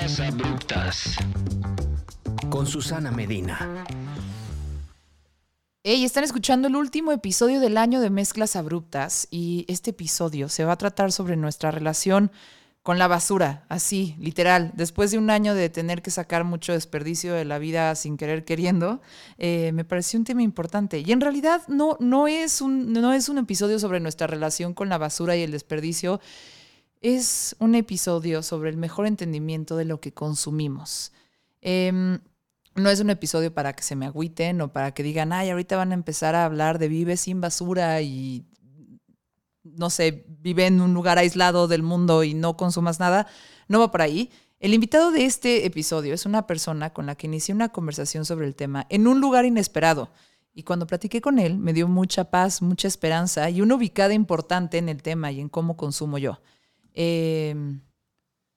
Mezclas abruptas. Con Susana Medina. Hey, están escuchando el último episodio del año de Mezclas Abruptas y este episodio se va a tratar sobre nuestra relación con la basura, así, literal. Después de un año de tener que sacar mucho desperdicio de la vida sin querer queriendo, eh, me pareció un tema importante. Y en realidad no, no, es un, no es un episodio sobre nuestra relación con la basura y el desperdicio, es un episodio sobre el mejor entendimiento de lo que consumimos. Em, no es un episodio para que se me agüiten o para que digan, ay, ahorita van a empezar a hablar de vive sin basura y, no sé, vive en un lugar aislado del mundo y no consumas nada. No va por ahí. El invitado de este episodio es una persona con la que inicié una conversación sobre el tema en un lugar inesperado. Y cuando platiqué con él, me dio mucha paz, mucha esperanza y una ubicada importante en el tema y en cómo consumo yo. Em,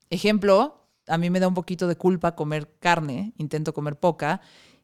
ejemplo, a mí me da un poquito de culpa comer carne, intento comer poca.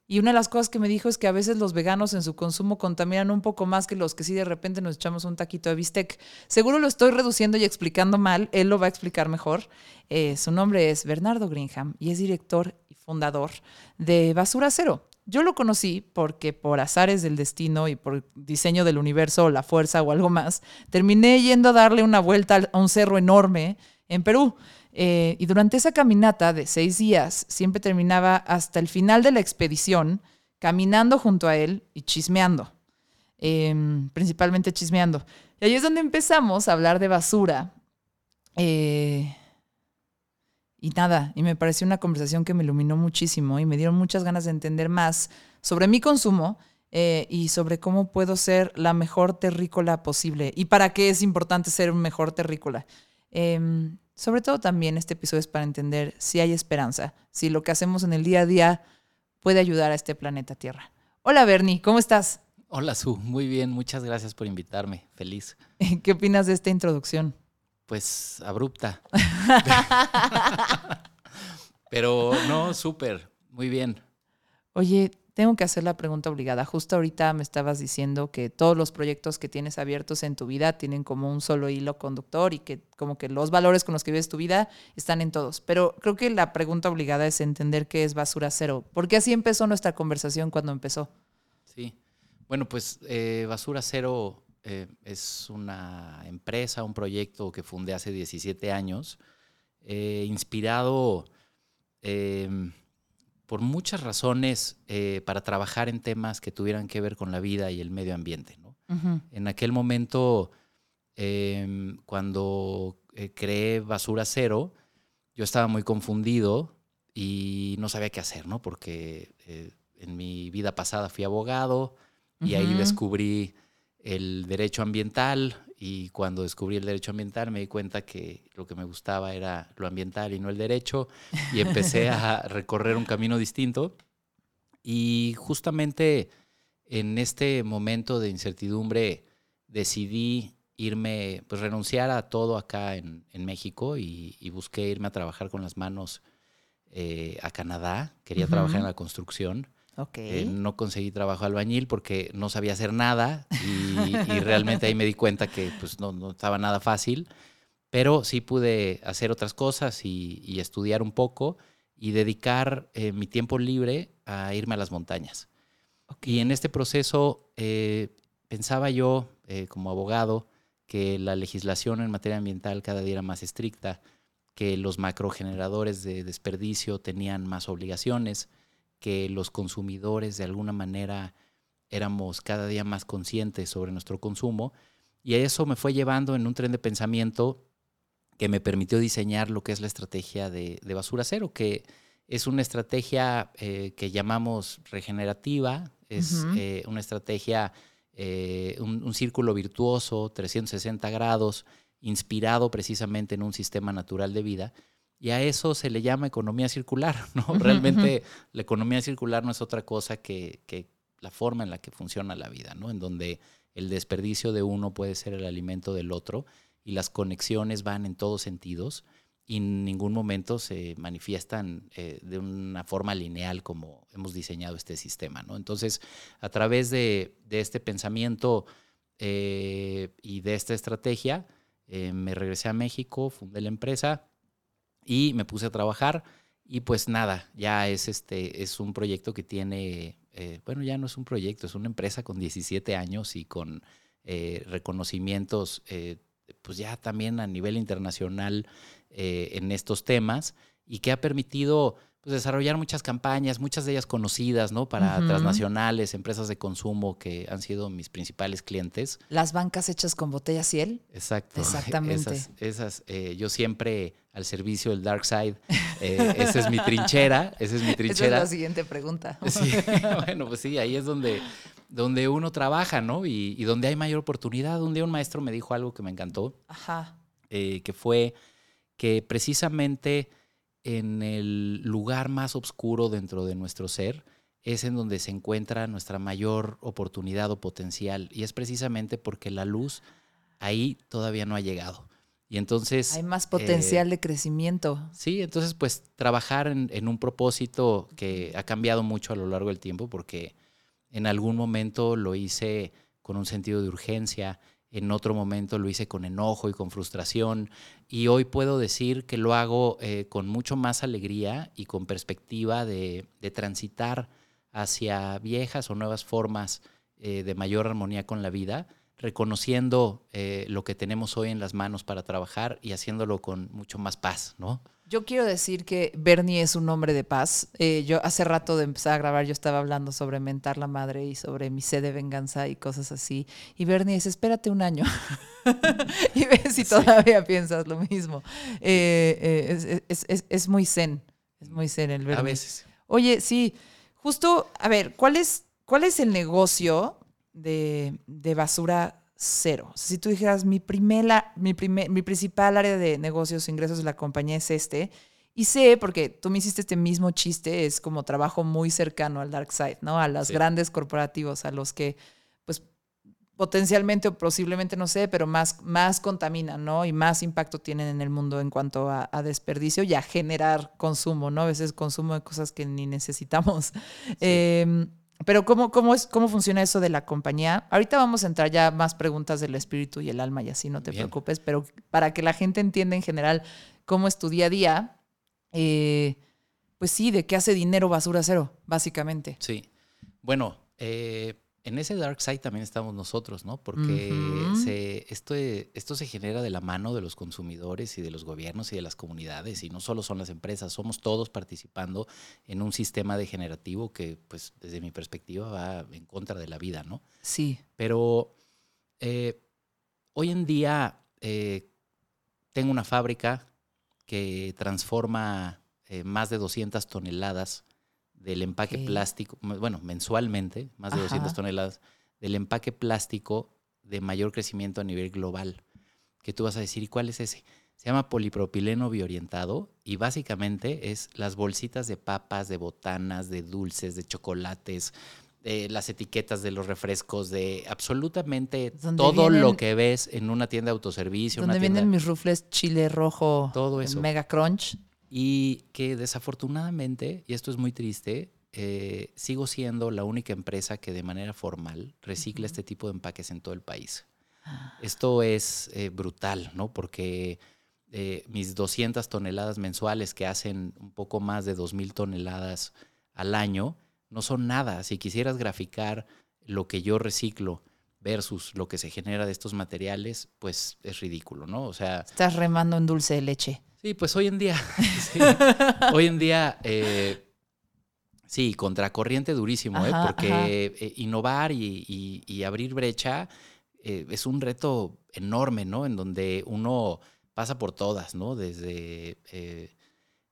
Y una de las cosas que me dijo es que a veces los veganos en su consumo contaminan un poco más que los que sí de repente nos echamos un taquito de bistec. Seguro lo estoy reduciendo y explicando mal, él lo va a explicar mejor. Eh, su nombre es Bernardo Greenham y es director y fundador de Basura Cero. Yo lo conocí porque por azares del destino y por diseño del universo o la fuerza o algo más, terminé yendo a darle una vuelta a un cerro enorme en Perú. Eh, y durante esa caminata de seis días, siempre terminaba hasta el final de la expedición caminando junto a él y chismeando, em, principalmente chismeando. Y ahí es donde empezamos a hablar de basura. Eh, y nada, y me pareció una conversación que me iluminó muchísimo y me dieron muchas ganas de entender más sobre mi consumo eh, y sobre cómo puedo ser la mejor terrícola posible y para qué es importante ser un mejor terrícola. Em, sobre todo también este episodio es para entender si hay esperanza, si lo que hacemos en el día a día puede ayudar a este planeta Tierra. Hola Bernie, ¿cómo estás? Hola Su, muy bien, muchas gracias por invitarme, feliz. ¿Qué opinas de esta introducción? Pues abrupta. Pero no, súper, muy bien. Oye, tengo que hacer la pregunta obligada. Justo ahorita me estabas diciendo que todos los proyectos que tienes abiertos en tu vida tienen como un solo hilo conductor y que como que los valores con los que vives tu vida están en todos. Pero creo que la pregunta obligada es entender qué es basura cero. Porque así empezó nuestra conversación cuando empezó. Sí. Bueno, pues eh, basura cero eh, es una empresa, un proyecto que fundé hace 17 años, eh, inspirado em, por muchas razones eh, para trabajar en temas que tuvieran que ver con la vida y el medio ambiente. En aquel momento, em, cuando creé Basura Cero, yo estaba muy confundido y no sabía qué hacer, ¿no? Porque en mi vida pasada fui abogado y ahí descubrí el derecho ambiental y cuando descubrí el derecho ambiental me di cuenta que lo que me gustaba era lo ambiental y no el derecho y empecé a recorrer un camino distinto. Y justamente en este momento de incertidumbre decidí irme, pues renunciar a todo acá en, México y, busqué irme a trabajar con las manos eh, a Canadá. Quería trabajar en la construcción Okay. Eh, no conseguí trabajo albañil porque no sabía hacer nada y, realmente ahí me di cuenta que pues, no, estaba nada fácil, pero sí pude hacer otras cosas y, estudiar un poco y dedicar eh, mi tiempo libre a irme a las montañas. Y en este proceso eh, pensaba yo, como abogado, que la legislación en materia ambiental cada día era más estricta, que los macrogeneradores de desperdicio tenían más obligaciones, que los consumidores de alguna manera éramos cada día más conscientes sobre nuestro consumo y eso me fue llevando en un tren de pensamiento que me permitió diseñar lo que es la estrategia de, basura cero, que es una estrategia eh, que llamamos regenerativa, es eh, una estrategia, eh, un, un, círculo virtuoso, 360 grados, inspirado precisamente en un sistema natural de vida, y a eso se le llama economía circular, ¿no? Realmente la economía circular no es otra cosa que, la forma en la que funciona la vida, ¿no? En donde el desperdicio de uno puede ser el alimento del otro y las conexiones van en todos sentidos y en ningún momento se manifiestan eh, de una forma lineal como hemos diseñado este sistema, ¿no? Entonces, a través de, este pensamiento eh, y de esta estrategia, eh, me regresé a México, fundé la empresa Y me puse a trabajar. Y pues nada, ya es, este, es un proyecto que tiene, eh, bueno, ya no es un proyecto, es una empresa con 17 años y con eh, reconocimientos, eh, pues ya también a nivel internacional en estos temas y que ha permitido pues, desarrollar muchas campañas, muchas de ellas conocidas, ¿no? Para transnacionales, empresas de consumo que han sido mis principales clientes. Las bancas hechas con botella ciel. Exacto. Exactamente. Esas, esas eh, yo siempre al servicio del dark side. eh, esa es mi trinchera. Esa es mi Esa es trinchera. la siguiente pregunta. Sí, bueno, pues sí, ahí es donde, donde uno trabaja, ¿no? Y, y donde hay mayor oportunidad. Un día un maestro me dijo algo que me encantó, Ajá. eh, que fue que precisamente en el lugar más oscuro dentro de nuestro ser es en donde se encuentra nuestra mayor oportunidad o potencial. Y es precisamente porque la luz ahí todavía no ha llegado. Y entonces... Hay más potencial de crecimiento. Sí, entonces pues trabajar en, en un propósito que ha cambiado mucho a lo largo del tiempo porque en algún momento lo hice con un sentido de urgencia, en otro momento lo hice con enojo y con frustración y hoy puedo decir que lo hago eh, con mucho más alegría y con perspectiva de, transitar hacia viejas o nuevas formas eh, de mayor armonía con la vida, reconociendo eh, lo que tenemos hoy en las manos para trabajar y haciéndolo con mucho más paz, ¿no? Yo quiero decir que Bernie es un hombre de paz. Eh, yo hace rato de empezar a grabar, yo estaba hablando sobre mentar la madre y sobre mi sed de venganza y cosas así. Y Bernie dice, espérate un año. y ves si todavía piensas lo mismo. Eh, eh, es, es- es- es muy zen. Es muy zen el Bernie. A veces. Oye, sí, justo, a ver, ¿cuál es, cuál es el negocio de, de basura cero? O sea, si tú dijeras, mi, primera, mi, primer- mi principal área de negocios, ingresos de la compañía es este, y sé, porque tú me hiciste este mismo chiste, es como trabajo muy cercano al dark side, ¿no? A los Sí. grandes corporativos, a los que, pues, potencialmente o posiblemente, no sé, pero más, más contaminan, ¿no? Y más impacto tienen en el mundo en cuanto a, a desperdicio y a generar consumo, ¿no? A veces consumo de cosas que ni necesitamos. Eh, pero ¿cómo, cómo, es, ¿cómo funciona eso de la compañía? Ahorita vamos a entrar ya más preguntas del espíritu y el alma y así, no te Bien. preocupes, pero para que la gente entienda en general cómo es tu día a día, eh, pues sí, de qué hace dinero basura cero, básicamente. Sí. Bueno, eh, en ese dark side también estamos nosotros, ¿no? Porque se, esto, esto se genera de la mano de los consumidores y de los gobiernos y de las comunidades. Y no solo son las empresas, somos todos participando en un sistema degenerativo que, pues, desde mi perspectiva, va en contra de la vida, ¿no? Sí. Pero eh, hoy en día eh, tengo una fábrica que transforma eh, más de 200 toneladas del empaque plástico, bueno, mensualmente, más de 200 Ajá. toneladas del empaque plástico de mayor crecimiento a nivel global. Que tú vas a decir, ¿y cuál es ese? Se llama polipropileno biorientado y básicamente es las bolsitas de papas, de botanas, de dulces, de chocolates, de las etiquetas de los refrescos, de absolutamente todo lo vienen- que ves en una tienda de autoservicio, Donde una tienda, vienen mis rufles chile rojo, Todo eso. mega crunch. Y que desafortunadamente, y esto es muy triste, eh, sigo siendo la única empresa que de manera formal recicla este tipo de empaques en todo el país. Esto es eh, brutal, ¿no? Porque eh, mis 200 toneladas mensuales, que hacen un poco más de 2.000 toneladas al año, no son nada. Si quisieras graficar lo que yo reciclo versus lo que se genera de estos materiales, pues es ridículo, ¿no? O sea, Estás remando en dulce de leche. Sí, pues hoy en día, sí. hoy en día, eh, sí, contracorriente durísimo, ¿eh? Porque eh, innovar y, y- y abrir brecha eh, es un reto enorme, ¿no? En donde uno pasa por todas, ¿no? Desde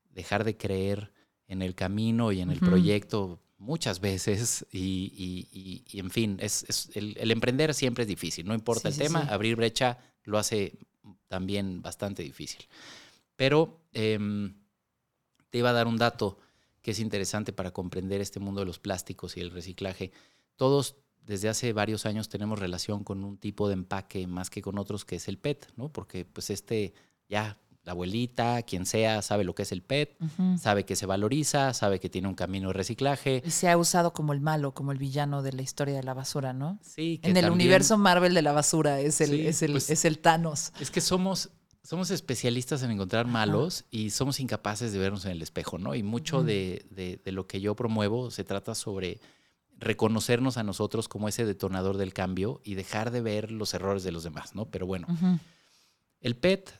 dejar de creer en el camino y en el proyecto muchas veces y, y- y- y, en fin, es, es- el, el emprender siempre es difícil, no importa Sí, el sí, tema, sí. abrir brecha lo hace también bastante difícil. Pero em, te iba a dar un dato que es interesante para comprender este mundo de los plásticos y el reciclaje. Todos desde hace varios años tenemos relación con un tipo de empaque más que con otros, que es el PET, ¿no? Porque pues este ya la abuelita, quien sea, sabe lo que es el PET, sabe que se valoriza, sabe que tiene un camino de reciclaje. Y se ha usado como el malo, como el villano de la historia de la basura, ¿no? Sí, que En el también- universo Marvel de la basura es el, Sí, es el, pues- es el Thanos. Es que somos, somos especialistas en encontrar malos y somos incapaces de vernos en el espejo, ¿no? Y mucho de, de- de lo que yo promuevo se trata sobre reconocernos a nosotros como ese detonador del cambio y dejar de ver los errores de los demás, ¿no? Pero bueno, el PET,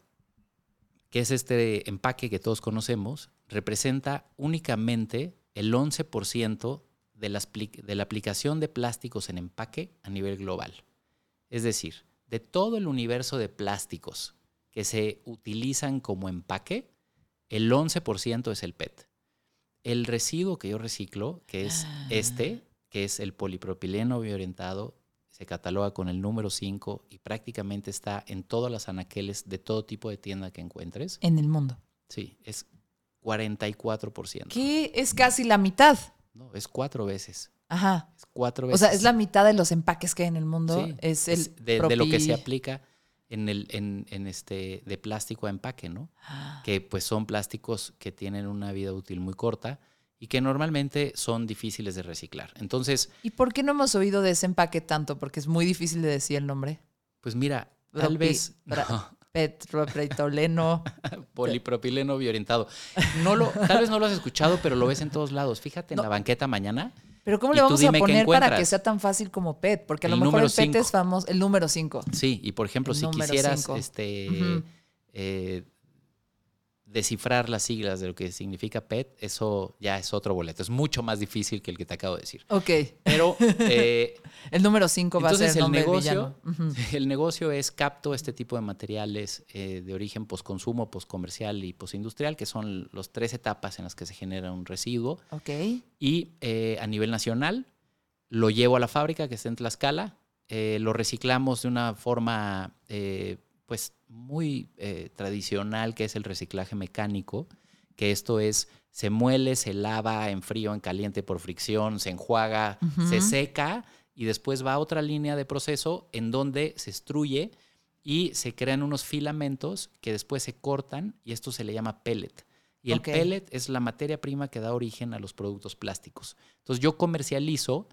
que es este empaque que todos conocemos, representa únicamente el 11% de, pli- de la aplicación de plásticos en empaque a nivel global. Es decir, de todo el universo de plásticos que se utilizan como empaque, el 11% es el PET. El residuo que yo reciclo, que es Ah. este, que es el polipropileno bioorientado, se cataloga con el número 5 y prácticamente está en todas las anaqueles de todo tipo de tienda que encuentres. En el mundo. Sí, es 44%. Que es casi la mitad. No, es cuatro veces. Ajá. Es cuatro O veces. sea, es la mitad de los empaques que hay en el mundo. Sí, es el de, de lo que se aplica en el en, en este de plástico a empaque, ¿no? Ah, Que pues son plásticos que tienen una vida útil muy corta y que normalmente son difíciles de reciclar. Entonces, ¿Y por qué no hemos oído de ese empaque tanto? Porque es muy difícil de decir el nombre. pues mira, tal vez no, Petropretoleno. polipropileno bioorientado. No lo, tal vez no lo has escuchado, pero lo ves en todos lados. Fíjate en No. la banqueta mañana. Pero ¿cómo le vamos a poner para que sea tan fácil como PET? Porque a lo El mejor el PET cinco. es famoso, el número 5. Sí, y por ejemplo, El si quisieras cinco. este, eh, descifrar las siglas de lo que significa PET, eso ya es otro boleto. Es mucho más difícil que el que te acabo de decir. Ok. Pero eh, El número 5 va a ser el el nombre del negocio, el negocio es capto este tipo de materiales eh, de origen posconsumo, poscomercial y postindustrial, que son las tres etapas en las que se genera un residuo. Ok. Y eh, a nivel nacional lo llevo a la fábrica que está en Tlaxcala, lo reciclamos de una forma pues muy eh, tradicional que es el reciclaje mecánico, que esto es se muele, se lava en frío, en caliente por fricción, se enjuaga, se seca y después va a otra línea de proceso en donde se extruye y se crean unos filamentos que después se cortan y esto se le llama pellet. Y el pellet es la materia prima que da origen a los productos plásticos. Entonces yo comercializo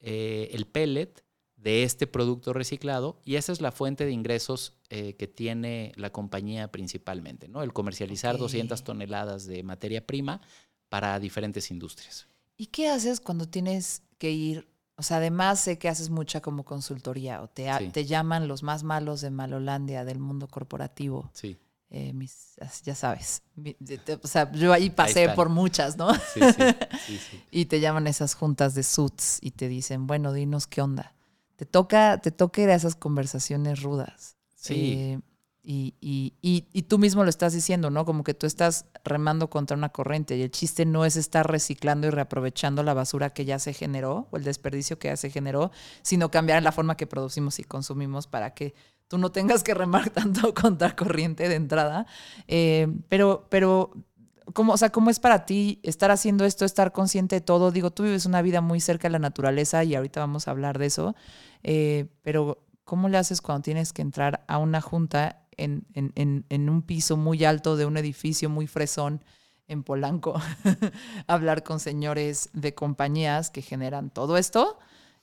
eh, el pellet de este producto reciclado y esa es la fuente de ingresos eh, que tiene la compañía principalmente, ¿no? El comercializar Ok. 200 toneladas de materia prima para diferentes industrias. ¿Y qué haces cuando tienes que ir? O sea, además sé que haces mucha como consultoría o te, Sí. te llaman los más malos de Malolandia, del mundo corporativo. Sí, eh, mis, ya sabes. Mi- de- te- o sea, yo ahí pasé por muchas, ¿no? sí, sí, sí, sí. Y te llaman esas juntas de suits y te dicen, bueno, dinos qué onda. Te toca, te toca ir a esas conversaciones rudas. Sí. Eh, y, y- y- y tú mismo lo estás diciendo, ¿no? Como que tú estás remando contra una corriente y el chiste no es estar reciclando y reaprovechando la basura que ya se generó o el desperdicio que ya se generó, sino cambiar la forma que producimos y consumimos para que tú no tengas que remar tanto contra corriente de entrada. Eh, pero, pero ¿Cómo, o sea, ¿cómo es para ti estar haciendo esto, estar consciente de todo? Digo, tú vives una vida muy cerca de la naturaleza y ahorita vamos a hablar de eso, eh, pero ¿cómo le haces cuando tienes que entrar a una junta en, en- en- en un piso muy alto de un edificio muy fresón en Polanco? hablar con señores de compañías que generan todo esto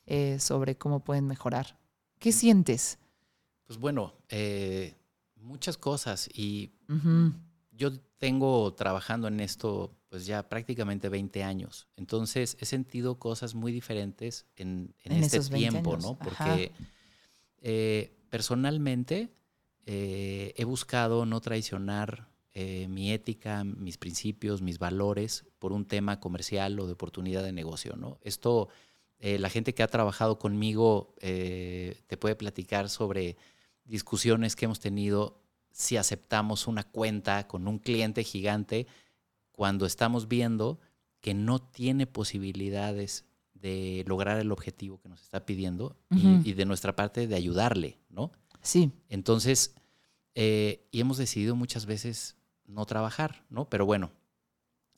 eh, sobre cómo pueden mejorar. ¿Qué sientes? Pues bueno, eh, muchas cosas y Ujú. yo tengo trabajando en esto pues ya prácticamente 20 años. Entonces he sentido cosas muy diferentes en, en En este esos 20 tiempo, ¿no? ajá. Eh, personalmente eh, he buscado no traicionar eh, mi ética, mis principios, mis valores por un tema comercial o de oportunidad de negocio, ¿no? Esto, la gente que ha trabajado conmigo te puede platicar sobre discusiones que hemos tenido si aceptamos una cuenta con un cliente gigante cuando estamos viendo que no tiene posibilidades de lograr el objetivo que nos está pidiendo y- de nuestra parte de ayudarle, ¿no? Sí, Entonces, eh, y hemos decidido muchas veces no trabajar, ¿no? Pero bueno,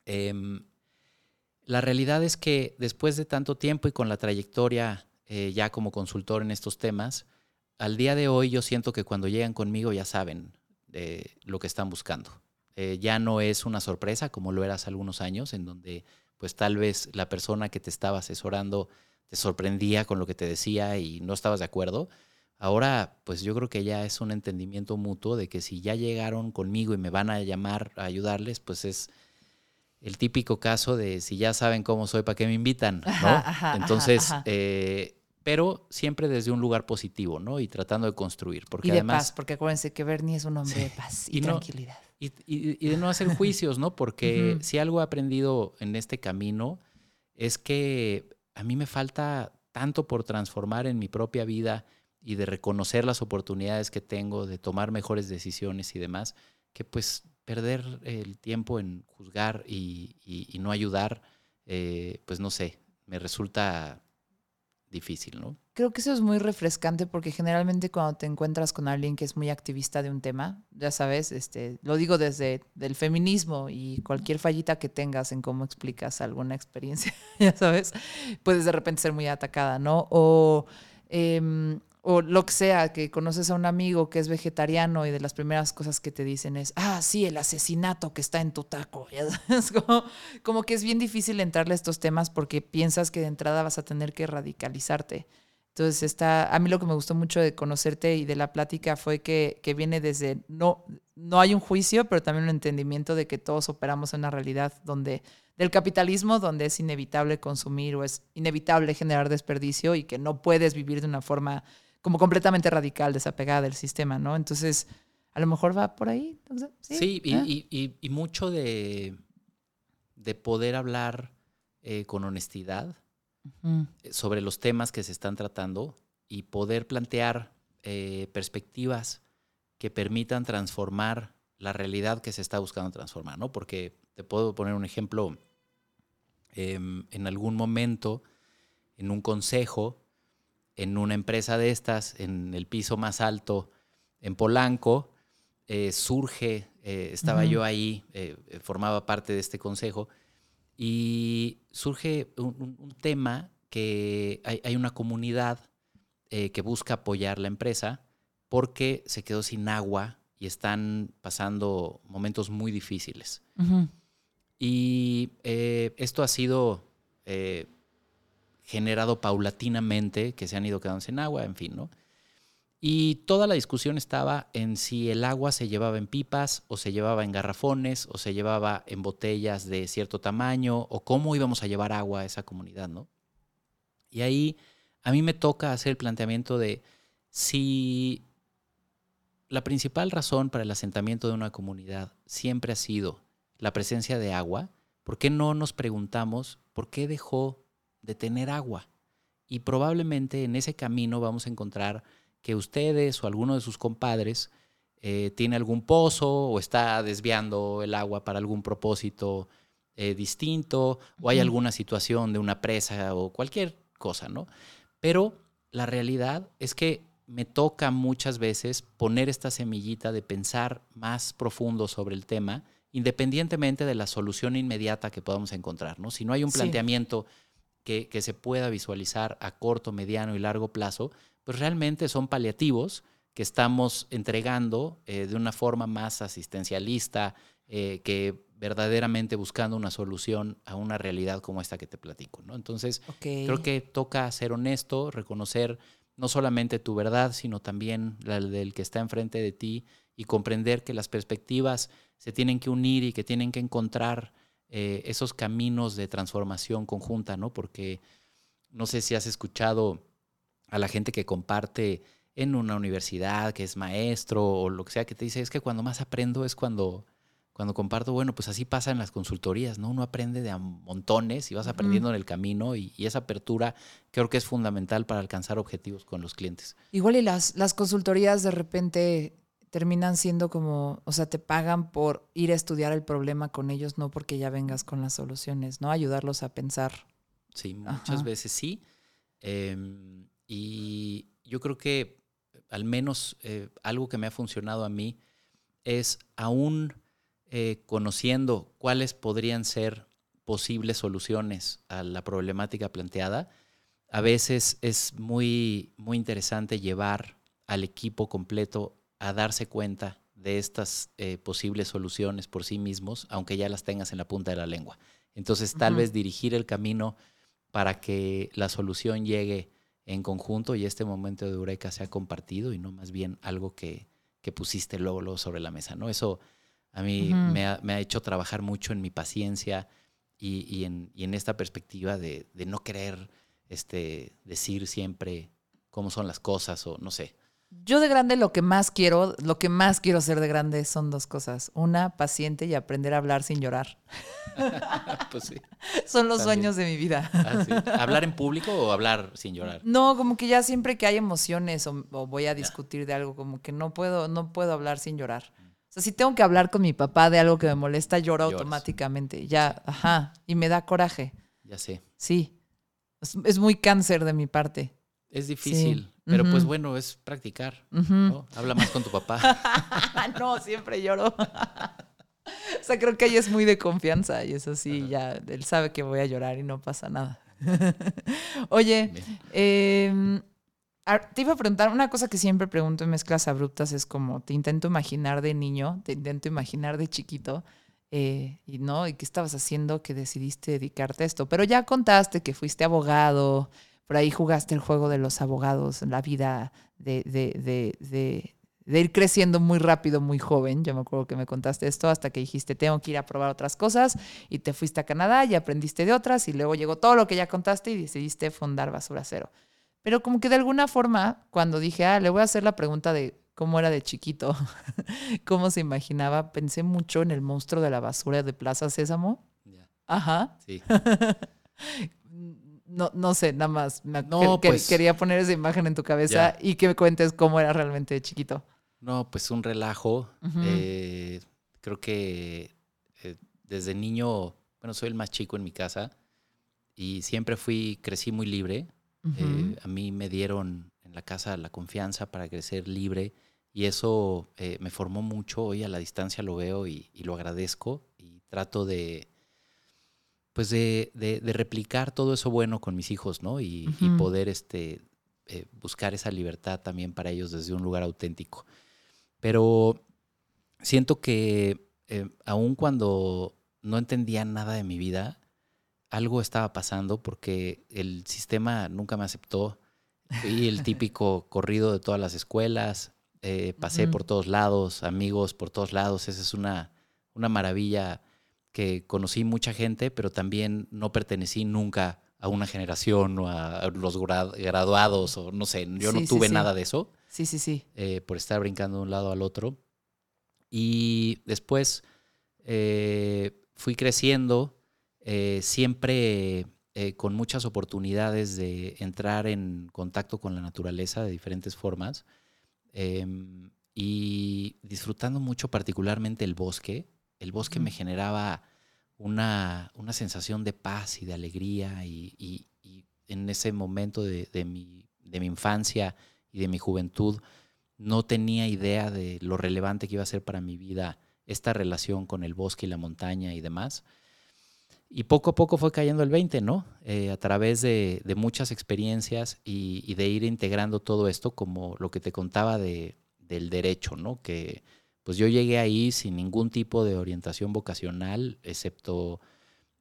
em, la realidad es que después de tanto tiempo y con la trayectoria eh, ya como consultor en estos temas, al día de hoy yo siento que cuando llegan conmigo ya saben lo que están buscando. Eh, ya no es una sorpresa como lo era hace algunos años, en donde pues tal vez la persona que te estaba asesorando te sorprendía con lo que te decía y no estabas de acuerdo. Ahora, pues yo creo que ya es un entendimiento mutuo de que si ya llegaron conmigo y me van a llamar a ayudarles, pues es el típico caso de si ya saben cómo soy, ¿para qué me invitan? ¿no? Ajá, ajá, Entonces, ajá, eh, pero siempre desde un lugar positivo, ¿no? Y tratando de construir. Porque y de además, paz, porque acuérdense que Bernie es un hombre Sí. de paz y, Y no- tranquilidad. Y, y- y de no hacer juicios, ¿no? Porque si algo he aprendido en este camino es que a mí me falta tanto por transformar en mi propia vida y de reconocer las oportunidades que tengo, de tomar mejores decisiones y demás, que pues perder el tiempo en juzgar y, y- y no ayudar, eh, pues no sé, me resulta difícil, ¿no? Creo que eso es muy refrescante porque generalmente cuando te encuentras con alguien que es muy activista de un tema, ya sabes, este, lo digo desde el feminismo y cualquier fallita que tengas en cómo explicas alguna experiencia, ya sabes, puedes de repente ser muy atacada, ¿no? O, em, o lo que sea, que conoces a un amigo que es vegetariano y de las primeras cosas que te dicen es, ah, sí, el asesinato que está en tu taco. Como que es bien difícil entrarle a estos temas porque piensas que de entrada vas a tener que radicalizarte. Entonces está, a mí lo que me gustó mucho de conocerte y de la plática fue que, que viene desde, no, no hay un juicio, pero también un entendimiento de que todos operamos en una realidad donde, del capitalismo, donde es inevitable consumir o es inevitable generar desperdicio y que no puedes vivir de una forma como completamente radical, desapegada del sistema, ¿no? Entonces, a lo mejor va por ahí. Sí, y, ¿Eh? y- y- y mucho de, de poder hablar eh, con honestidad eh, sobre los temas que se están tratando y poder plantear eh, perspectivas que permitan transformar la realidad que se está buscando transformar, ¿no? Porque te puedo poner un ejemplo. em, en algún momento, en un consejo, en una empresa de estas, en el piso más alto, en Polanco, eh, surge, eh, estaba yo ahí, eh, formaba parte de este consejo, y surge un, tema que hay, hay una comunidad que busca apoyar la empresa porque se quedó sin agua y están pasando momentos muy difíciles. Y esto ha sido generado paulatinamente, que se han ido quedando sin agua, en fin, ¿no? Y toda la discusión estaba en si el agua se llevaba en pipas o se llevaba en garrafones o se llevaba en botellas de cierto tamaño o cómo íbamos a llevar agua a esa comunidad, ¿no? Y ahí a mí me toca hacer el planteamiento de si la principal razón para el asentamiento de una comunidad siempre ha sido la presencia de agua, ¿por qué no nos preguntamos por qué dejó de tener agua? Y probablemente en ese camino vamos a encontrar que ustedes o alguno de sus compadres eh, tiene algún pozo o está desviando el agua para algún propósito eh, distinto o hay alguna situación de una presa o cualquier cosa, ¿no? Pero la realidad es que me toca muchas veces poner esta semillita de pensar más profundo sobre el tema, independientemente de la solución inmediata que podamos encontrar, ¿no? Si no hay un Sí. Que, que se pueda visualizar a corto, mediano y largo plazo, pues realmente son paliativos que estamos entregando eh, de una forma más asistencialista, eh, que verdaderamente buscando una solución a una realidad como esta que te platico, ¿no? Entonces, Ok. Creo que toca ser honesto, reconocer no solamente tu verdad, sino también la del que está enfrente de ti y comprender que las perspectivas se tienen que unir y que tienen que encontrar eh, esos caminos de transformación conjunta, ¿no? Porque no sé si has escuchado a la gente que comparte en una universidad, que es maestro o lo que sea, que te dice, es que cuando más aprendo es cuando, cuando comparto, bueno, pues así pasa en las consultorías, ¿no? Uno aprende de a montones y vas aprendiendo en el camino y, y esa apertura creo que es fundamental para alcanzar objetivos con los clientes. Igual y las, las consultorías de repente terminan siendo como, o sea, te pagan por ir a estudiar el problema con ellos, no porque ya vengas con las soluciones, ¿no? Ayudarlos a pensar. Sí, muchas Ajá. veces sí. Em, y yo creo que al menos eh, algo que me ha funcionado a mí es aún eh, conociendo cuáles podrían ser posibles soluciones a la problemática planteada, a veces es muy, muy interesante llevar al equipo completo a darse cuenta de estas eh, posibles soluciones por sí mismos, aunque ya las tengas en la punta de la lengua. Entonces, tal vez dirigir el camino para que la solución llegue en conjunto y este momento de Eureka se ha compartido y no más bien algo que, que pusiste luego, luego sobre la mesa, ¿no? Eso a mí me, ha, me ha hecho trabajar mucho en mi paciencia y, y en, y en esta perspectiva de, de no querer este, decir siempre cómo son las cosas o no sé. Yo de grande lo que más quiero, lo que más quiero ser de grande son dos cosas. Una, paciente y aprender a hablar sin llorar. pues sí. Son los También. sueños de mi vida. Ah, sí. ¿Hablar en público o hablar sin llorar? No, como que ya siempre que hay emociones o, o voy a discutir de algo, como que no puedo, no puedo hablar sin llorar. O sea, si tengo que hablar con mi papá de algo que me molesta, lloro Lloras. automáticamente. Ya, ajá. Y me da coraje. Ya sé. Sí. Es, es muy cáncer de mi parte. Es difícil, Sí. Pero pues bueno, es practicar. Habla más con tu papá. no, siempre lloro. o sea, creo que ella es muy de confianza y eso sí, ya, él sabe que voy a llorar y no pasa nada. Oye, eh, a- te iba a preguntar una cosa que siempre pregunto en mezclas abruptas, es como, te intento imaginar de niño, te intento imaginar de chiquito. eh, y no, ¿y qué estabas haciendo que decidiste dedicarte a esto? Pero ya contaste que fuiste abogado, por ahí jugaste el juego de los abogados, la vida de, de, de, de, de ir creciendo muy rápido, muy joven. Yo me acuerdo que me contaste esto hasta que dijiste, tengo que ir a probar otras cosas y te fuiste a Canadá y aprendiste de otras y luego llegó todo lo que ya contaste y decidiste fundar Basura Cero. Pero como que de alguna forma, cuando dije, ah, le voy a hacer la pregunta de cómo era de chiquito, cómo se imaginaba, pensé mucho en el monstruo de la basura de Plaza Sésamo. Ya, Ajá. sí. No, no sé, nada más. me- No, que- pues- quería poner esa imagen en tu cabeza Ya. y que me cuentes cómo era realmente de chiquito. No, pues un relajo. Eh, creo que eh, desde niño, bueno, soy el más chico en mi casa y siempre fui, crecí muy libre. Eh, a mí me dieron en la casa la confianza para crecer libre y eso me formó mucho. Hoy a la distancia lo veo y, y lo agradezco y trato de, pues de, de- de replicar todo eso bueno con mis hijos, ¿no? Y, y poder este, eh, buscar esa libertad también para ellos desde un lugar auténtico. Pero siento que eh, aun cuando no entendía nada de mi vida, algo estaba pasando porque el sistema nunca me aceptó. Fui el típico corrido de todas las escuelas, eh, pasé por todos lados, amigos por todos lados. Esa es una, una maravilla que conocí mucha gente, pero también no pertenecí nunca a una generación o a los gra- graduados o no sé, yo Sí, no tuve sí. nada de eso Sí, sí, sí. eh, por estar brincando de un lado al otro. Y después eh, fui creciendo, eh, siempre con muchas oportunidades de entrar en contacto con la naturaleza de diferentes formas em, y disfrutando mucho particularmente el bosque. El bosque me generaba una, una sensación de paz y de alegría y, y- y en ese momento de, de mi, de mi infancia y de mi juventud no tenía idea de lo relevante que iba a ser para mi vida esta relación con el bosque y la montaña y demás. Y poco a poco fue cayendo el 20, ¿no? Eh, a través de, de muchas experiencias y, y de ir integrando todo esto como lo que te contaba de, del derecho, ¿no? Que pues yo llegué ahí sin ningún tipo de orientación vocacional, excepto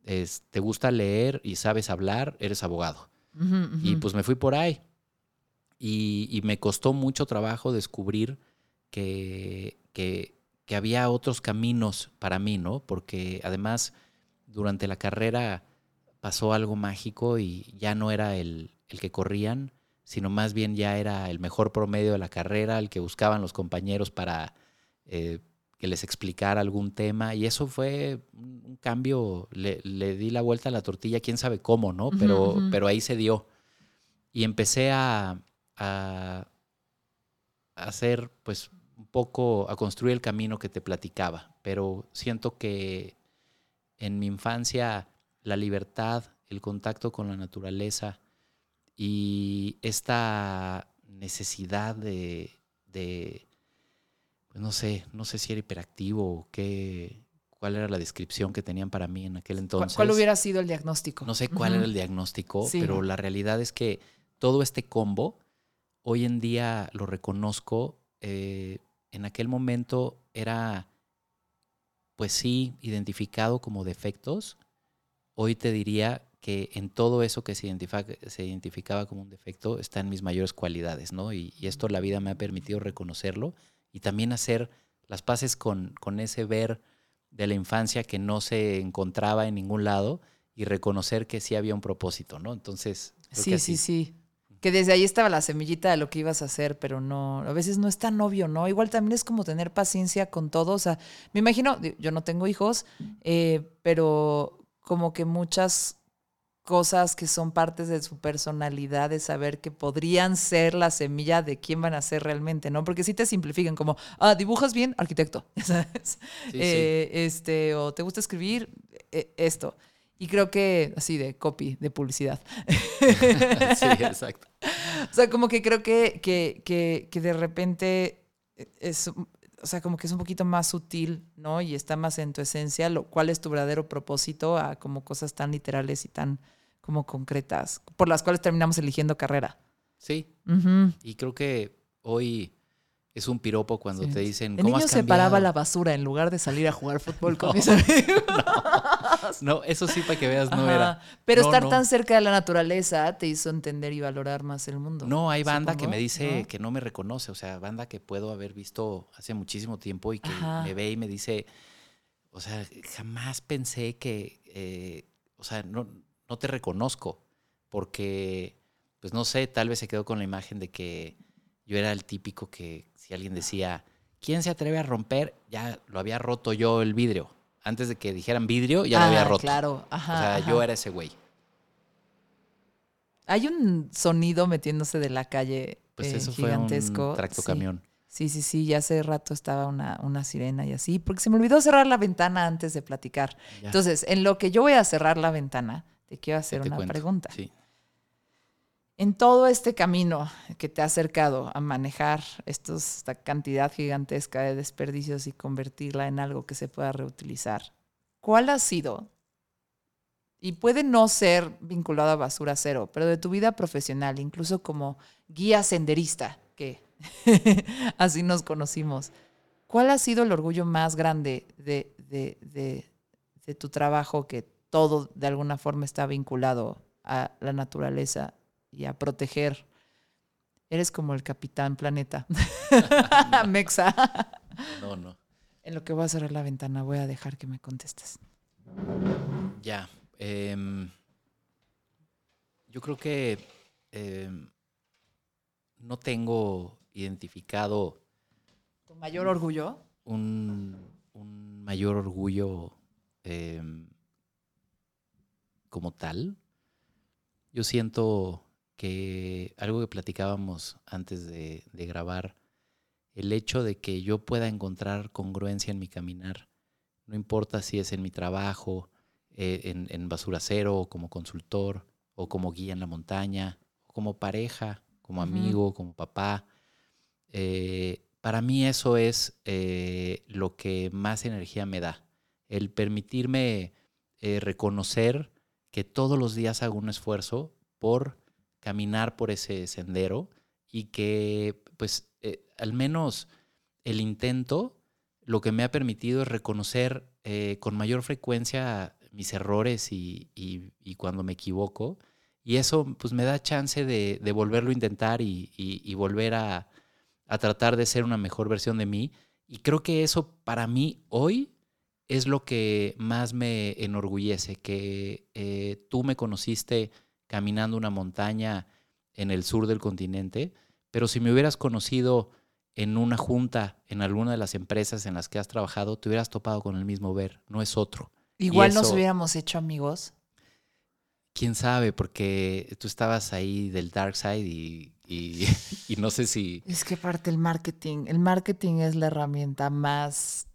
es, te gusta leer y sabes hablar, eres abogado. Y pues me fui por ahí. Y, y me costó mucho trabajo descubrir que, que, que había otros caminos para mí, ¿no? Porque además durante la carrera pasó algo mágico y ya no era el, el que corrían, sino más bien ya era el mejor promedio de la carrera, el que buscaban los compañeros para eh, que les explicara algún tema. Y eso fue un, cambio, le, le di la vuelta a la tortilla, quién sabe cómo, ¿no? Pero, pero ahí se dio. Y empecé a, a, a hacer, pues, un poco, a construir el camino que te platicaba. Pero siento que en mi infancia la libertad, el contacto con la naturaleza y esta necesidad de, de pues no sé, no sé si era hiperactivo o qué, cuál era la descripción que tenían para mí en aquel ¿Cuál- entonces. ¿Cuál hubiera sido el diagnóstico? No sé cuál era el diagnóstico, Sí. pero la realidad es que todo este combo, hoy en día lo reconozco, eh, en aquel momento era, pues sí, identificado como defectos. Hoy te diría que en todo eso que se, identifica, se identificaba como un defecto están mis mayores cualidades, ¿no? Y, y, esto la vida me ha permitido reconocerlo y también hacer las paces con, con ese ver de la infancia que no se encontraba en ningún lado y reconocer que sí había un propósito, ¿no? Entonces... Sí, sí, sí. Que desde ahí estaba la semillita de lo que ibas a hacer, pero no, a veces no es tan obvio, ¿no? Igual también es como tener paciencia con todo. O sea, me imagino, yo no tengo hijos, eh, pero como que muchas cosas que son partes de su personalidad, de saber que podrían ser la semilla de quién van a ser realmente, ¿no? Porque si te simplifican como, ah, dibujas bien, arquitecto, ¿sabes? Sí, eh, sí. Este, o te gusta escribir, eh, esto. Y creo que así de copy, de publicidad. sí, exacto. O sea, como que creo que, que, que, que, de repente es, o sea, como que es un poquito más sutil, ¿no? Y está más en tu esencia, lo cual es tu verdadero propósito a como cosas tan literales y tan como concretas, por las cuales terminamos eligiendo carrera. Sí. Uh -huh. Y creo que hoy es un piropo cuando sí. te dicen. El ¿cómo niño has separaba la basura en lugar de salir a jugar fútbol con no, mis amigos. No, no, eso sí, para que veas, no Ajá. era. Pero no, estar tan cerca de la naturaleza te hizo entender y valorar más el mundo. No, hay banda que me dice que no me reconoce, o sea, banda que puedo haber visto hace muchísimo tiempo y que Ajá. me ve y me dice, o sea, jamás pensé que, eh, o sea, no, no te reconozco, porque, pues no sé, tal vez se quedó con la imagen de que yo era el típico que si alguien decía, ¿quién se atreve a romper? Ya lo había roto yo el vidrio. Antes de que dijeran vidrio, ya lo había Ah, roto. Claro, ajá. o sea, ajá. yo era ese güey. Hay un sonido metiéndose de la calle Pues eh, eso fue gigantesco. un tracto Sí. camión. Sí, sí, sí, ya hace rato estaba una, una sirena y así, porque se me olvidó cerrar la ventana antes de platicar. Ya. Entonces, en lo que yo voy a cerrar la ventana, te quiero hacer te una cuento. pregunta. Sí. En todo este camino que te ha acercado a manejar esta cantidad gigantesca de desperdicios y convertirla en algo que se pueda reutilizar, ¿cuál ha sido? Y puede no ser vinculado a basura cero, pero de tu vida profesional, incluso como guía senderista, que así nos conocimos, ¿cuál ha sido el orgullo más grande de, de, de, de tu trabajo que todo de alguna forma está vinculado a la naturaleza y a proteger. Eres como el capitán planeta. Mexa. No, no. En lo que voy a cerrar la ventana, voy a dejar que me contestes. Ya. em, yo creo que em, no tengo identificado ¿Tu mayor orgullo? un, un mayor orgullo em, como tal. Yo siento que algo que platicábamos antes de, de grabar, el hecho de que yo pueda encontrar congruencia en mi caminar, no importa si es en mi trabajo, eh, en, en Basura Cero, o como consultor, o como guía en la montaña, o como pareja, como amigo, como papá. eh, para mí eso es eh, lo que más energía me da. El permitirme reconocer que todos los días hago un esfuerzo por caminar por ese sendero y que pues eh, al menos el intento lo que me ha permitido es reconocer eh, con mayor frecuencia mis errores y, y- cuando me equivoco. Y eso pues me da chance de, volverlo a intentar y, y- y volver a, a tratar de ser una mejor versión de mí. Y creo que eso para mí hoy es lo que más me enorgullece, que eh, tú me conociste caminando una montaña en el sur del continente, pero si me hubieras conocido en una junta, en alguna de las empresas en las que has trabajado, te hubieras topado con el mismo ver, no es otro. Igual nos hubiéramos hecho amigos. Quién sabe, porque tú estabas ahí del dark side y, y- y no sé si... Es que parte el marketing. El marketing es la herramienta más.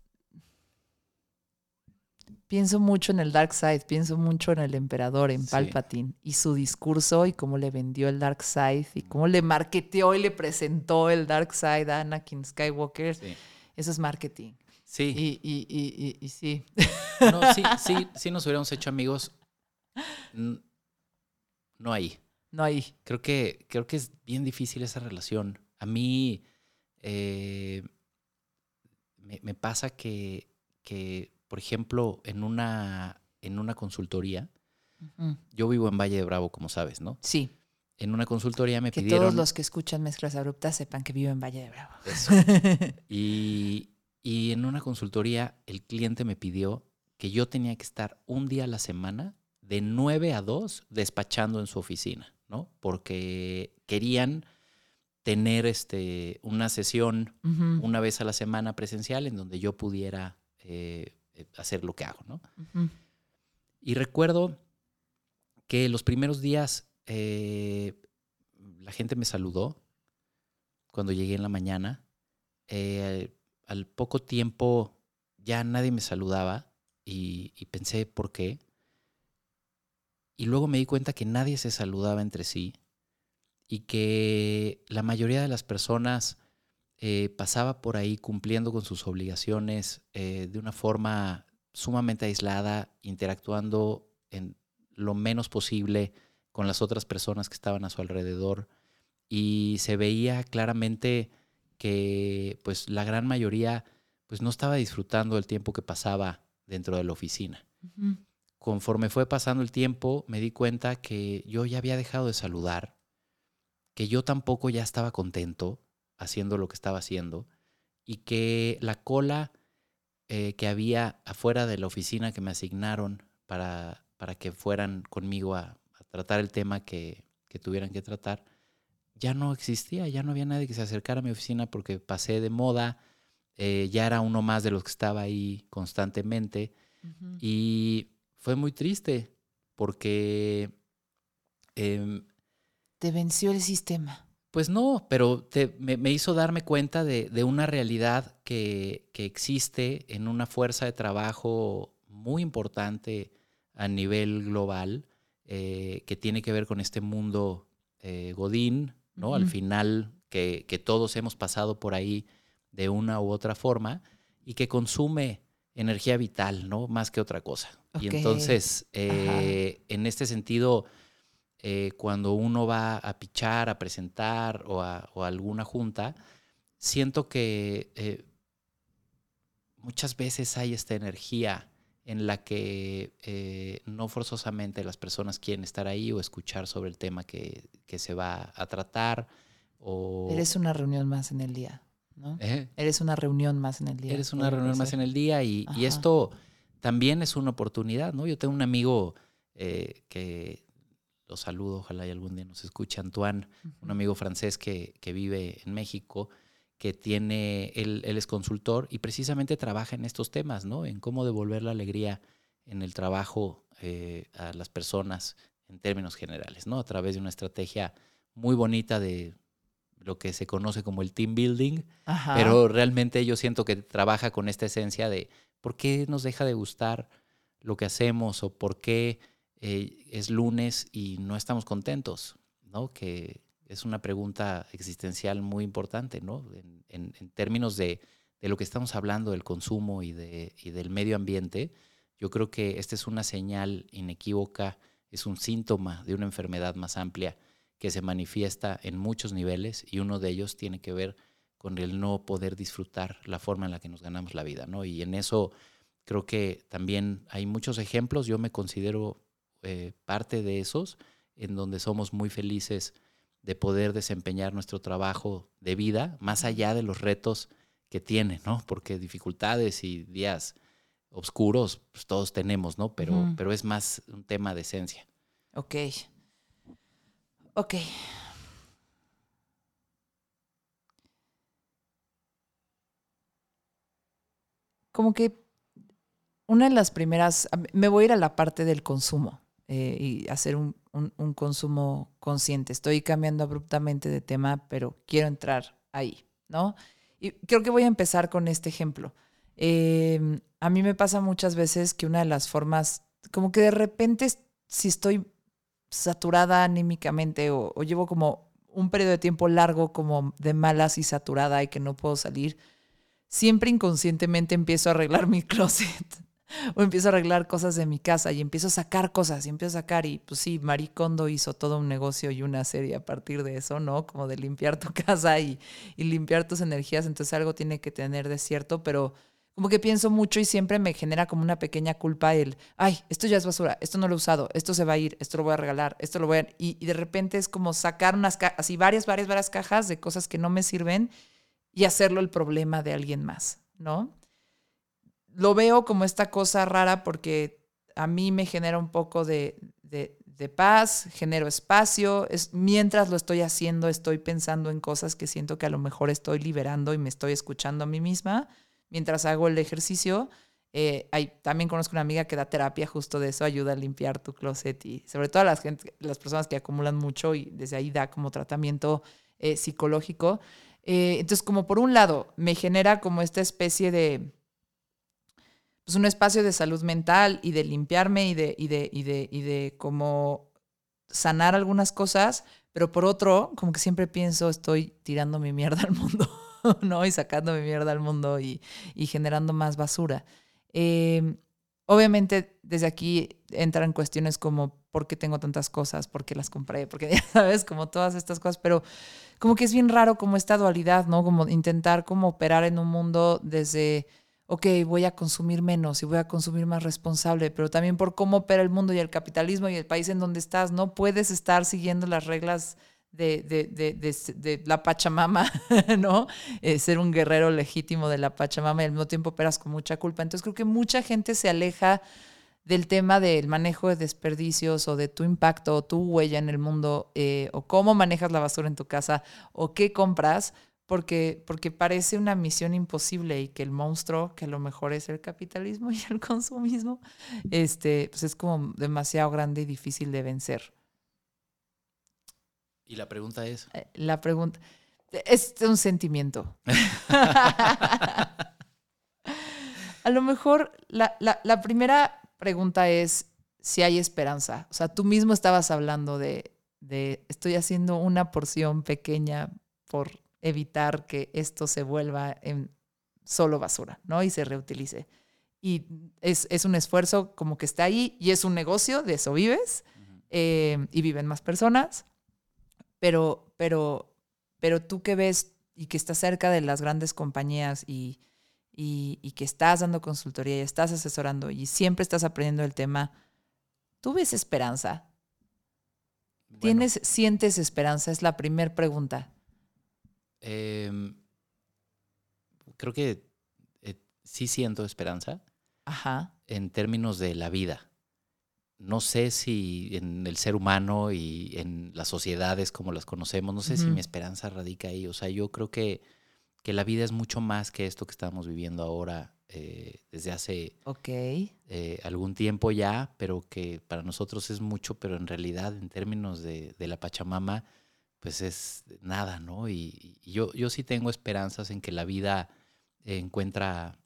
Pienso mucho en el Dark Side, pienso mucho en el emperador, en Sí. Palpatine, y su discurso y cómo le vendió el Dark Side y cómo le marketeó y le presentó el Dark Side a Anakin Skywalker. Sí, Eso es marketing. sí. Y, y, y, y, y sí. No, sí, sí, sí nos hubiéramos hecho amigos. No ahí. No ahí. Creo que, creo que es bien difícil esa relación. A mí eh, me, me pasa que, que, por ejemplo, en una, en una consultoría. Yo vivo en Valle de Bravo, como sabes, ¿no? Sí, En una consultoría me que pidieron... todos los que escuchan mezclas abruptas sepan que vivo en Valle de Bravo. Eso. Y, y en una consultoría el cliente me pidió que yo tenía que estar un día a la semana de 9 a 2 despachando en su oficina, ¿no? Porque querían tener este, una sesión una vez a la semana presencial en donde yo pudiera eh, hacer lo que hago, ¿no? Y recuerdo que los primeros días eh, la gente me saludó cuando llegué en la mañana. Eh, al poco tiempo ya nadie me saludaba y, y pensé por qué. Y luego me di cuenta que nadie se saludaba entre sí y que la mayoría de las personas eh, pasaba por ahí cumpliendo con sus obligaciones eh, de una forma sumamente aislada, interactuando en lo menos posible con las otras personas que estaban a su alrededor y se veía claramente que pues la gran mayoría pues no estaba disfrutando el tiempo que pasaba dentro de la oficina. Conforme fue pasando el tiempo, me di cuenta que yo ya había dejado de saludar, que yo tampoco ya estaba contento haciendo lo que estaba haciendo y que la cola eh, que había afuera de la oficina que me asignaron para, para que fueran conmigo a, a tratar el tema que, que tuvieran que tratar, ya no existía, ya no había nadie que se acercara a mi oficina porque pasé de moda, eh, ya era uno más de los que estaba ahí constantemente y fue muy triste porque, em, Te venció el sistema. Pues no, pero te- me, me hizo darme cuenta de, de una realidad que, que existe en una fuerza de trabajo muy importante a nivel global, eh, que tiene que ver con este mundo eh, Godín, ¿no? Al final, que, que todos hemos pasado por ahí de una u otra forma y que consume energía vital, ¿no? Más que otra cosa. Y entonces, eh, en este sentido, eh, cuando uno va a pichar, a presentar o a, o a alguna junta, siento que eh, muchas veces hay esta energía en la que eh, no forzosamente las personas quieren estar ahí o escuchar sobre el tema que, que se va a tratar. O, Eres una reunión más en el día, ¿no? ¿Eh? Eres una reunión más en el día. Eres una reunión más en el día y, y esto también es una oportunidad, ¿no? Yo tengo un amigo eh, que lo saludo, ojalá y algún día nos escuche, Antoine, un amigo francés que, que vive en México, que tiene, él, él es consultor y precisamente trabaja en estos temas, ¿no? En cómo devolver la alegría en el trabajo eh, a las personas en términos generales, ¿no? A través de una estrategia muy bonita de lo que se conoce como el team building, Ajá. pero realmente yo siento que trabaja con esta esencia de por qué nos deja de gustar lo que hacemos o por qué eh, es lunes y no estamos contentos, ¿no? Que es una pregunta existencial muy importante, ¿no? En, en- en términos de, de lo que estamos hablando del consumo y, de, y del medio ambiente, yo creo que esta es una señal inequívoca, es un síntoma de una enfermedad más amplia que se manifiesta en muchos niveles y uno de ellos tiene que ver con el no poder disfrutar la forma en la que nos ganamos la vida, ¿no? Y en eso creo que también hay muchos ejemplos, yo me considero eh, parte de esos, en donde somos muy felices de poder desempeñar nuestro trabajo de vida, más allá de los retos que tiene, ¿no? Porque dificultades y días oscuros, pues todos tenemos, ¿no? Pero, pero es más un tema de esencia. Ok. Ok. Como que una de las primeras, me voy a ir a la parte del consumo eh, y hacer un, un- consumo consciente. Estoy cambiando abruptamente de tema, pero quiero entrar ahí, ¿no? Y creo que voy a empezar con este ejemplo. Eh, a mí me pasa muchas veces que una de las formas, como que de repente, si estoy saturada anímicamente o, o llevo como un periodo de tiempo largo como de malas y saturada y que no puedo salir, siempre inconscientemente empiezo a arreglar mi closet o empiezo a arreglar cosas de mi casa y empiezo a sacar cosas y empiezo a sacar y pues sí, Marie Kondo hizo todo un negocio y una serie a partir de eso, ¿no? Como de limpiar tu casa y, y limpiar tus energías, entonces algo tiene que tener de cierto, pero como que pienso mucho y siempre me genera como una pequeña culpa el, ay, esto ya es basura, esto no lo he usado, esto se va a ir, esto lo voy a regalar, esto lo voy a... Y, y de repente es como sacar unas cajas, así varias, varias, varias cajas de cosas que no me sirven y hacerlo el problema de alguien más, ¿no? Lo veo como esta cosa rara porque a mí me genera un poco de, de, paz, genero espacio, es, mientras lo estoy haciendo estoy pensando en cosas que siento que a lo mejor estoy liberando y me estoy escuchando a mí misma mientras hago el ejercicio. Eh, también conozco una amiga que da terapia justo de eso, ayuda a limpiar tu closet y sobre todo a las, gente, las personas que acumulan mucho y desde ahí da como tratamiento eh, psicológico. Eh, entonces, como por un lado, me genera como esta especie de, pues un espacio de salud mental y de limpiarme y de, y de, y de, y de como sanar algunas cosas, pero por otro, como que siempre pienso, estoy tirando mi mierda al mundo. ¿no? Y sacando mi mierda al mundo y, y generando más basura. Eh, obviamente, desde aquí entran cuestiones como por qué tengo tantas cosas, por qué las compré, porque ya sabes, como todas estas cosas, pero como que es bien raro como esta dualidad, ¿no? Como intentar como operar en un mundo desde, ok, voy a consumir menos y voy a consumir más responsable, pero también por cómo opera el mundo y el capitalismo y el país en donde estás, no puedes estar siguiendo las reglas de, de, de, de, la Pachamama, ¿no? Eh, ser un guerrero legítimo de la Pachamama y al mismo tiempo operas con mucha culpa. Entonces creo que mucha gente se aleja del tema del manejo de desperdicios o de tu impacto o tu huella en el mundo eh, o cómo manejas la basura en tu casa o qué compras porque, porque parece una misión imposible y que el monstruo, que a lo mejor es el capitalismo y el consumismo, este, pues es como demasiado grande y difícil de vencer. Y la pregunta es. Eh, la pregunta. Es un sentimiento. A lo mejor la, la, la, primera pregunta es si hay esperanza. O sea, tú mismo estabas hablando de, de estoy haciendo una porción pequeña por evitar que esto se vuelva en solo basura, ¿no? Y se reutilice. Y es, es un esfuerzo como que está ahí y es un negocio, de eso vives, uh -huh. eh, y viven más personas pero, pero, pero tú que ves y que estás cerca de las grandes compañías y, y, y, que estás dando consultoría y estás asesorando y siempre estás aprendiendo el tema, ¿tú ves esperanza? Bueno, ¿Tienes, sientes esperanza? Es la primera pregunta. Eh, creo que eh, sí siento esperanza Ajá. en términos de la vida no sé si en el ser humano y en las sociedades como las conocemos, no sé uh -huh. si mi esperanza radica ahí. O sea, yo creo que, que, la vida es mucho más que esto que estamos viviendo ahora eh, desde hace okay. eh, algún tiempo ya, pero que para nosotros es mucho, pero en realidad en términos de, de la Pachamama, pues es nada, ¿no? Y, y, yo, yo sí tengo esperanzas en que la vida eh, encuentra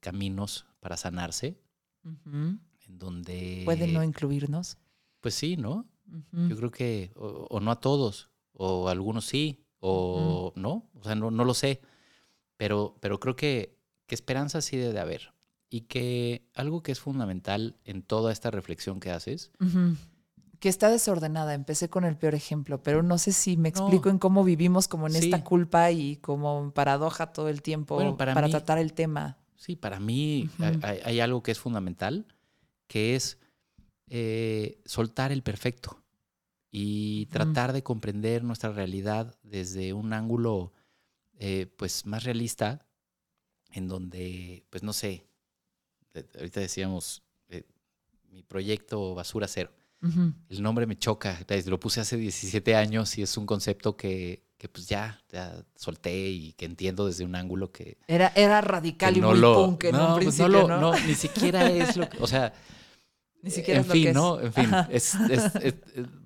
caminos para sanarse. Uh -huh en donde... ¿Puede no incluirnos? Pues sí, ¿no? Uh -huh. Yo creo que, o, o, no a todos, o algunos sí, o uh -huh. no, o sea, no, no lo sé, pero, pero creo que, que esperanza sí debe de haber. Y que algo que es fundamental en toda esta reflexión que haces... Que está desordenada, empecé con el peor ejemplo, pero no sé si me explico no. en cómo vivimos como en sí. esta culpa y como paradoja todo el tiempo bueno, para, para mí, tratar el tema. Sí, para mí hay, hay algo que es fundamental, que es eh, soltar el perfecto y tratar de comprender nuestra realidad desde un ángulo eh, pues más realista, en donde, pues no sé, ahorita decíamos, eh, mi proyecto Basura Cero. Uh -huh. El nombre me choca, lo puse hace 17 años y es un concepto que, que pues ya, ya, solté y que entiendo desde un ángulo que... Era, era radical que y no muy lo, punk en no, un pues principio, no, lo, ¿no? no, ni siquiera es lo que, o sea, ni siquiera en es lo fin, que es. ¿no? En fin, es, es, es,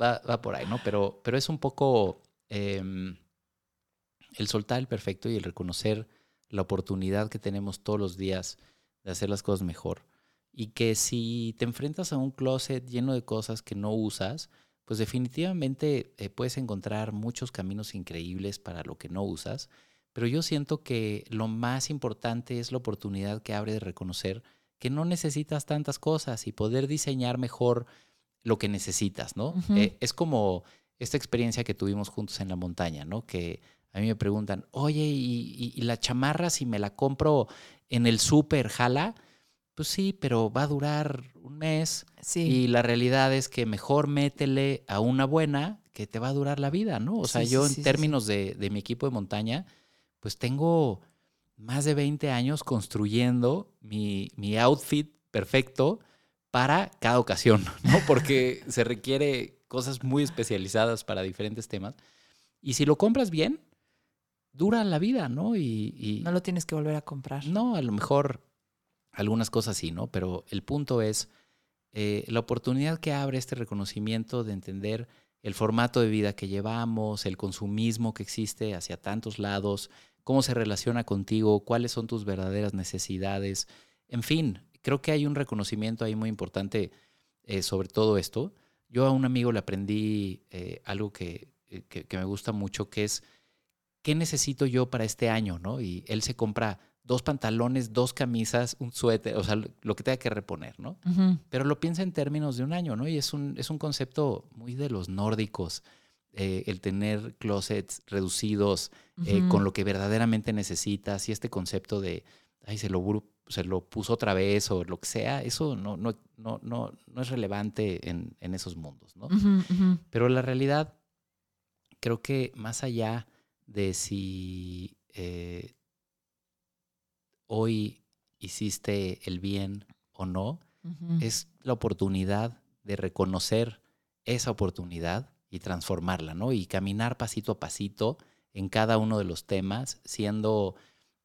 va, va, por ahí, ¿no? Pero, pero es un poco eh, el soltar el perfecto y el reconocer la oportunidad que tenemos todos los días de hacer las cosas mejor. Y que si te enfrentas a un closet lleno de cosas que no usas, pues definitivamente eh, puedes encontrar muchos caminos increíbles para lo que no usas. Pero yo siento que lo más importante es la oportunidad que abre de reconocer que no necesitas tantas cosas y poder diseñar mejor lo que necesitas, ¿no? Uh -huh. eh, es como esta experiencia que tuvimos juntos en la montaña, ¿no? Que a mí me preguntan, oye, ¿y, y, y la chamarra si me la compro en el súper jala, pues sí, pero va a durar un mes. Sí. Y la realidad es que mejor métele a una buena que te va a durar la vida, ¿no? O sea, Sí, yo sí, en términos De, de mi equipo de montaña, pues tengo más de 20 años construyendo mi, mi outfit perfecto para cada ocasión, ¿no? Porque se requiere cosas muy especializadas para diferentes temas. Y si lo compras bien, dura la vida, ¿no? Y, y- No lo tienes que volver a comprar. no, a lo mejor algunas cosas sí, ¿no? Pero el punto es eh, la oportunidad que abre este reconocimiento de entender el formato de vida que llevamos, el consumismo que existe hacia tantos lados, cómo se relaciona contigo, cuáles son tus verdaderas necesidades. En fin, creo que hay un reconocimiento ahí muy importante eh, sobre todo esto. Yo a un amigo le aprendí eh, algo que, que- que me gusta mucho, que es, ¿qué necesito yo para este año? ¿no? Y él se compra dos pantalones, dos camisas, un suéter, o sea, lo que tenga que reponer, ¿no? Pero lo piensa en términos de un año, ¿no? Y es un, es un concepto muy de los nórdicos, eh, el tener closets reducidos eh, con lo que verdaderamente necesitas y este concepto de, ay, se lo, se lo puso otra vez o lo que sea, eso no, no, no, no, no es relevante en, en esos mundos, ¿no? Pero la realidad, creo que más allá de si eh, hoy hiciste el bien o no, es la oportunidad de reconocer esa oportunidad y transformarla, ¿no? Y caminar pasito a pasito en cada uno de los temas, siendo,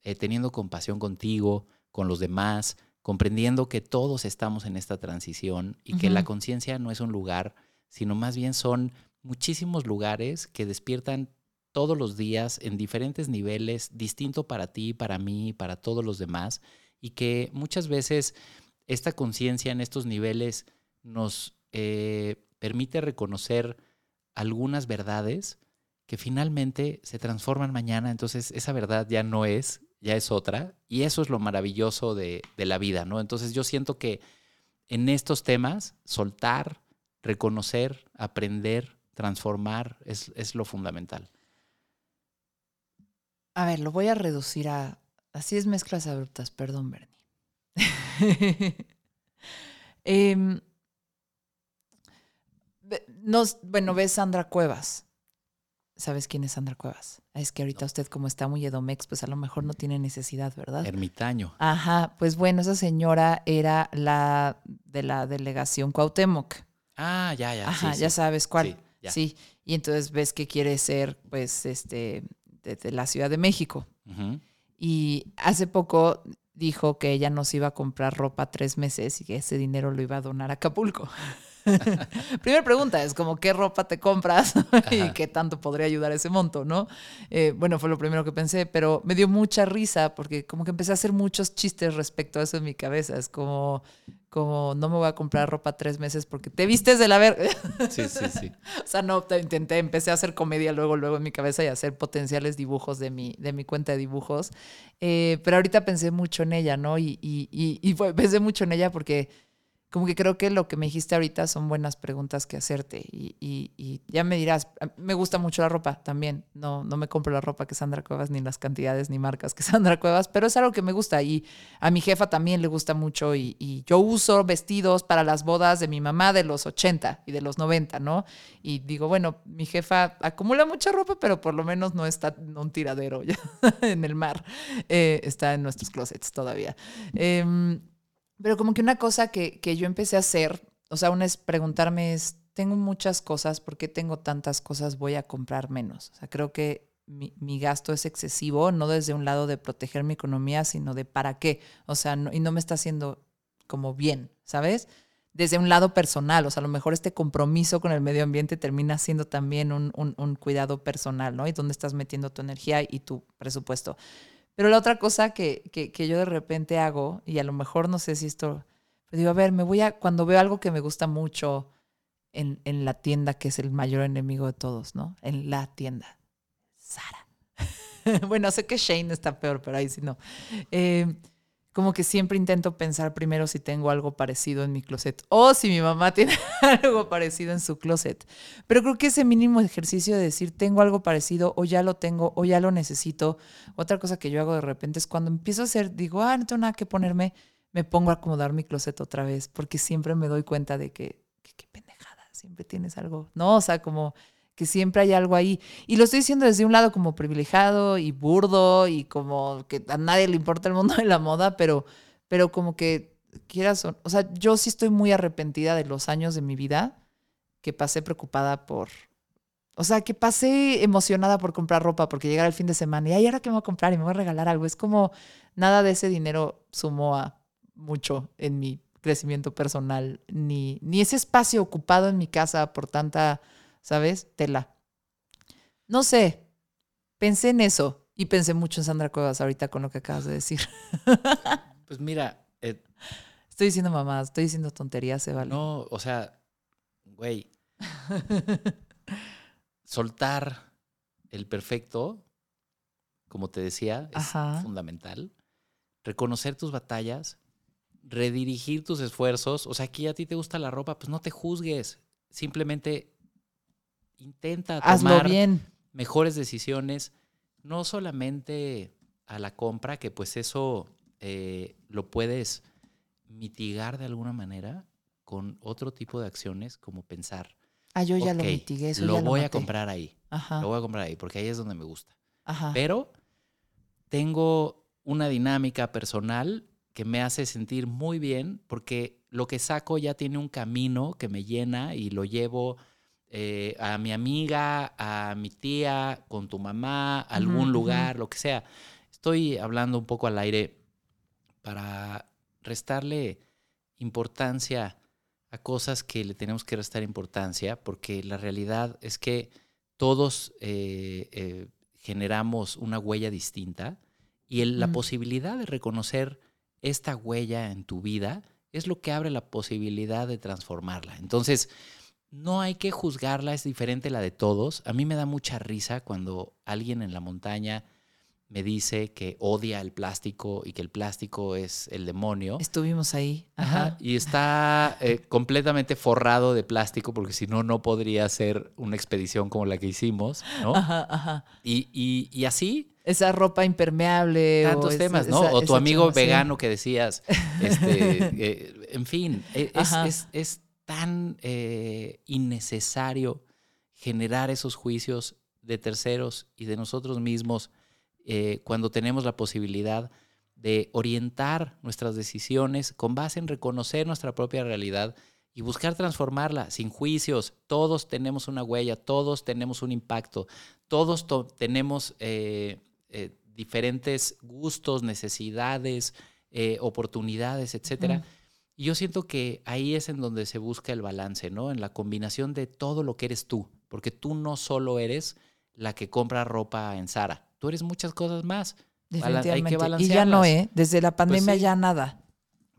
eh, teniendo compasión contigo, con los demás, comprendiendo que todos estamos en esta transición y que la conciencia no es un lugar, sino más bien son muchísimos lugares que despiertan todos los días en diferentes niveles, distinto para ti, para mí, para todos los demás, y que muchas veces esta conciencia en estos niveles nos eh, permite reconocer algunas verdades que finalmente se transforman mañana, entonces esa verdad ya no es, ya es otra, y eso es lo maravilloso de, la vida, ¿no? Entonces yo siento que en estos temas, soltar, reconocer, aprender, transformar, es lo fundamental. A ver, lo voy a reducir a. Así es mezclas abruptas, perdón, Bernie. Nos, bueno, ves Sandra Cuevas. ¿Sabes quién es Sandra Cuevas? Es que ahorita usted, como está muy edomex, pues a lo mejor no tiene necesidad, ¿verdad? Ermitaño. Ajá, pues bueno, esa señora era la de la delegación Cuauhtémoc. Ah, ya, ya. Ajá, sí, ya sí. sabes cuál. Sí, ya. Sí, y entonces ves que quiere ser, pues, este, de, la Ciudad de México. Y hace poco dijo que ella nos iba a comprar ropa tres meses y que ese dinero lo iba a donar a Acapulco. Primera pregunta es como, ¿qué ropa te compras? y qué tanto podría ayudar ese monto, ¿no? Eh, bueno, fue lo primero que pensé, pero me dio mucha risa porque como que empecé a hacer muchos chistes respecto a eso en mi cabeza. Es como, como no me voy a comprar ropa tres meses porque te vistes de la verga. Sí, sí, sí. O sea, no, te intenté, empecé a hacer comedia luego, luego en mi cabeza y a hacer potenciales dibujos de mi, de mi cuenta de dibujos. Eh, pero ahorita pensé mucho en ella, ¿no? Y, y, y, y pensé mucho en ella porque como que creo que lo que me dijiste ahorita son buenas preguntas que hacerte. Y, y- ya me dirás, me gusta mucho la ropa también. No, no me compro la ropa que Sandra Cuevas, ni las cantidades ni marcas que Sandra Cuevas, pero es algo que me gusta. Y a mi jefa también le gusta mucho. Y, y yo uso vestidos para las bodas de mi mamá de los 80 y de los 90, ¿no? Y digo, bueno, mi jefa acumula mucha ropa, pero por lo menos no está en un tiradero ya en el mar. Eh, está en nuestros closets todavía. Em, pero como que una cosa que, que yo empecé a hacer, o sea, una es preguntarme es, tengo muchas cosas, ¿por qué tengo tantas cosas? Voy a comprar menos. O sea, creo que mi, mi gasto es excesivo, no desde un lado de proteger mi economía, sino de para qué. O sea, no- y no me está haciendo como bien, ¿sabes? Desde un lado personal, o sea, a lo mejor este compromiso con el medio ambiente termina siendo también un, un- un cuidado personal, ¿no? Y dónde estás metiendo tu energía y tu presupuesto. Pero la otra cosa que, que, yo de repente hago, y a lo mejor no sé si esto, pero digo, a ver, me voy a, cuando veo algo que me gusta mucho en, en la tienda, que es el mayor enemigo de todos, ¿no? En la tienda. Sara. bueno, sé que Shane está peor, pero ahí sí no. Eh, como que siempre intento pensar primero si tengo algo parecido en mi closet o si mi mamá tiene algo parecido en su closet. Pero creo que ese mínimo ejercicio de decir tengo algo parecido o ya lo tengo o ya lo necesito. Otra cosa que yo hago de repente es cuando empiezo a hacer, digo, ah, no tengo nada que ponerme, me pongo a acomodar mi closet otra vez porque siempre me doy cuenta de que, qué pendejada, siempre tienes algo, ¿no? O sea, como que siempre hay algo ahí. Y lo estoy diciendo desde un lado como privilegiado y burdo y como que a nadie le importa el mundo de la moda, pero, pero como que quieras, o, o sea, yo sí estoy muy arrepentida de los años de mi vida que pasé preocupada por, o sea, que pasé emocionada por comprar ropa porque llegara el fin de semana y ahora que me voy a comprar y me voy a regalar algo. Es como nada de ese dinero sumó a mucho en mi crecimiento personal, ni, ni ese espacio ocupado en mi casa por tanta ¿sabes? Tela. No sé, pensé en eso y pensé mucho en Sandra Cuevas ahorita con lo que acabas de decir. Pues mira, eh, estoy diciendo mamá, estoy diciendo tonterías, se vale. No, o sea, güey, soltar el perfecto, como te decía, es Ajá. fundamental. Reconocer tus batallas, redirigir tus esfuerzos. O sea, aquí a ti te gusta la ropa, pues no te juzgues. Simplemente intenta Hazlo tomar bien. mejores decisiones, no solamente a la compra, que pues eso eh, lo puedes mitigar de alguna manera con otro tipo de acciones, como pensar, Ah, yo ya lo "Ok, mitigué, eso lo ya lo voy a maté". comprar ahí, Ajá, lo voy a comprar ahí, porque ahí es donde me gusta. ajá. Pero tengo una dinámica personal que me hace sentir muy bien porque lo que saco ya tiene un camino que me llena y lo llevo eh, a mi amiga, a mi tía, con tu mamá, a algún lugar, lo que sea. Estoy hablando un poco al aire para restarle importancia a cosas que le tenemos que restar importancia, porque la realidad es que todos eh, eh, generamos una huella distinta y el- la posibilidad de reconocer esta huella en tu vida es lo que abre la posibilidad de transformarla. Entonces, no hay que juzgarla, es diferente la de todos. A mí me da mucha risa cuando alguien en la montaña me dice que odia el plástico y que el plástico es el demonio. Estuvimos ahí. Ajá, Ajá. Y está eh, completamente forrado de plástico porque si no, no podría ser una expedición como la que hicimos, ¿no? Ajá, ajá. Y, y- y así, Esa ropa impermeable. o tantos esa- temas, ¿no? esa- o tu amigo vegano que decías, este, eh, en fin, e- es, es- es tan eh, innecesario generar esos juicios de terceros y de nosotros mismos eh, cuando tenemos la posibilidad de orientar nuestras decisiones con base en reconocer nuestra propia realidad y buscar transformarla sin juicios. Todos tenemos una huella, todos tenemos un impacto, todos to- tenemos eh, diferentes gustos, necesidades, oportunidades, etcétera. Y yo siento que ahí es en donde se busca el balance, ¿no? En la combinación de todo lo que eres tú, porque tú no solo eres la que compra ropa en Zara, tú eres muchas cosas más. Bala- hay que Definitivamente. y ya no. ¿eh? Desde la pandemia sí. ya nada.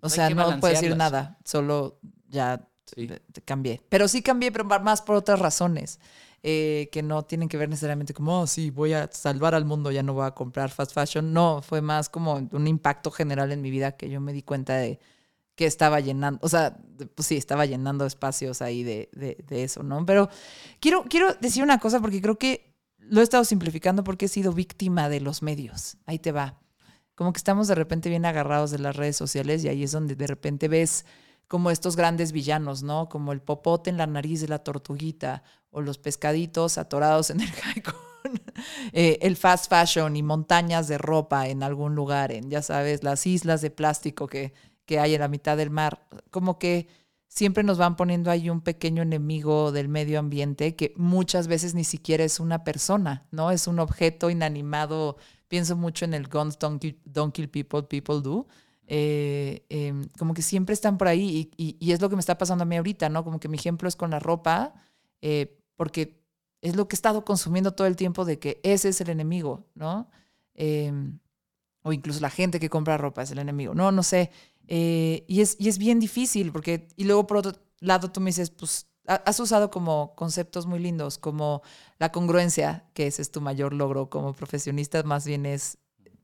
O sea, no puedo decir nada. Solo ya Sí. cambié. Pero sí cambié, pero más por otras razones. eh, que no tienen que ver necesariamente como, oh, sí, voy a salvar al mundo, ya no voy a comprar fast fashion. No, fue más como un impacto general en mi vida que yo me di cuenta de que estaba llenando, o sea, pues sí, estaba llenando espacios ahí de, de- eso, ¿no? Pero quiero, quiero decir una cosa porque creo que lo he estado simplificando porque he sido víctima de los medios. Ahí te va. Como que estamos de repente bien agarrados de las redes sociales y ahí es donde de repente ves como estos grandes villanos, ¿no? Como el popote en la nariz de la tortuguita o los pescaditos atorados en el jaicón. Eh, el fast fashion y montañas de ropa en algún lugar, en, ya sabes, las islas de plástico que, que hay en la mitad del mar. Como que siempre nos van poniendo ahí un pequeño enemigo del medio ambiente que muchas veces ni siquiera es una persona, ¿no? Es un objeto inanimado. Pienso mucho en el Guns Don't Kill, Don't Kill People, People Do. Eh, eh, como que siempre están por ahí y, y- y es lo que me está pasando a mí ahorita, ¿no? Como que mi ejemplo es con la ropa, eh, porque es lo que he estado consumiendo todo el tiempo de que ese es el enemigo, ¿no? Eh, o incluso la gente que compra ropa es el enemigo, no, no sé. Eh, y, es, y es bien difícil porque, y luego por otro lado tú me dices, pues ha- has usado como conceptos muy lindos, como la congruencia, que ese es tu mayor logro como profesionista, más bien es,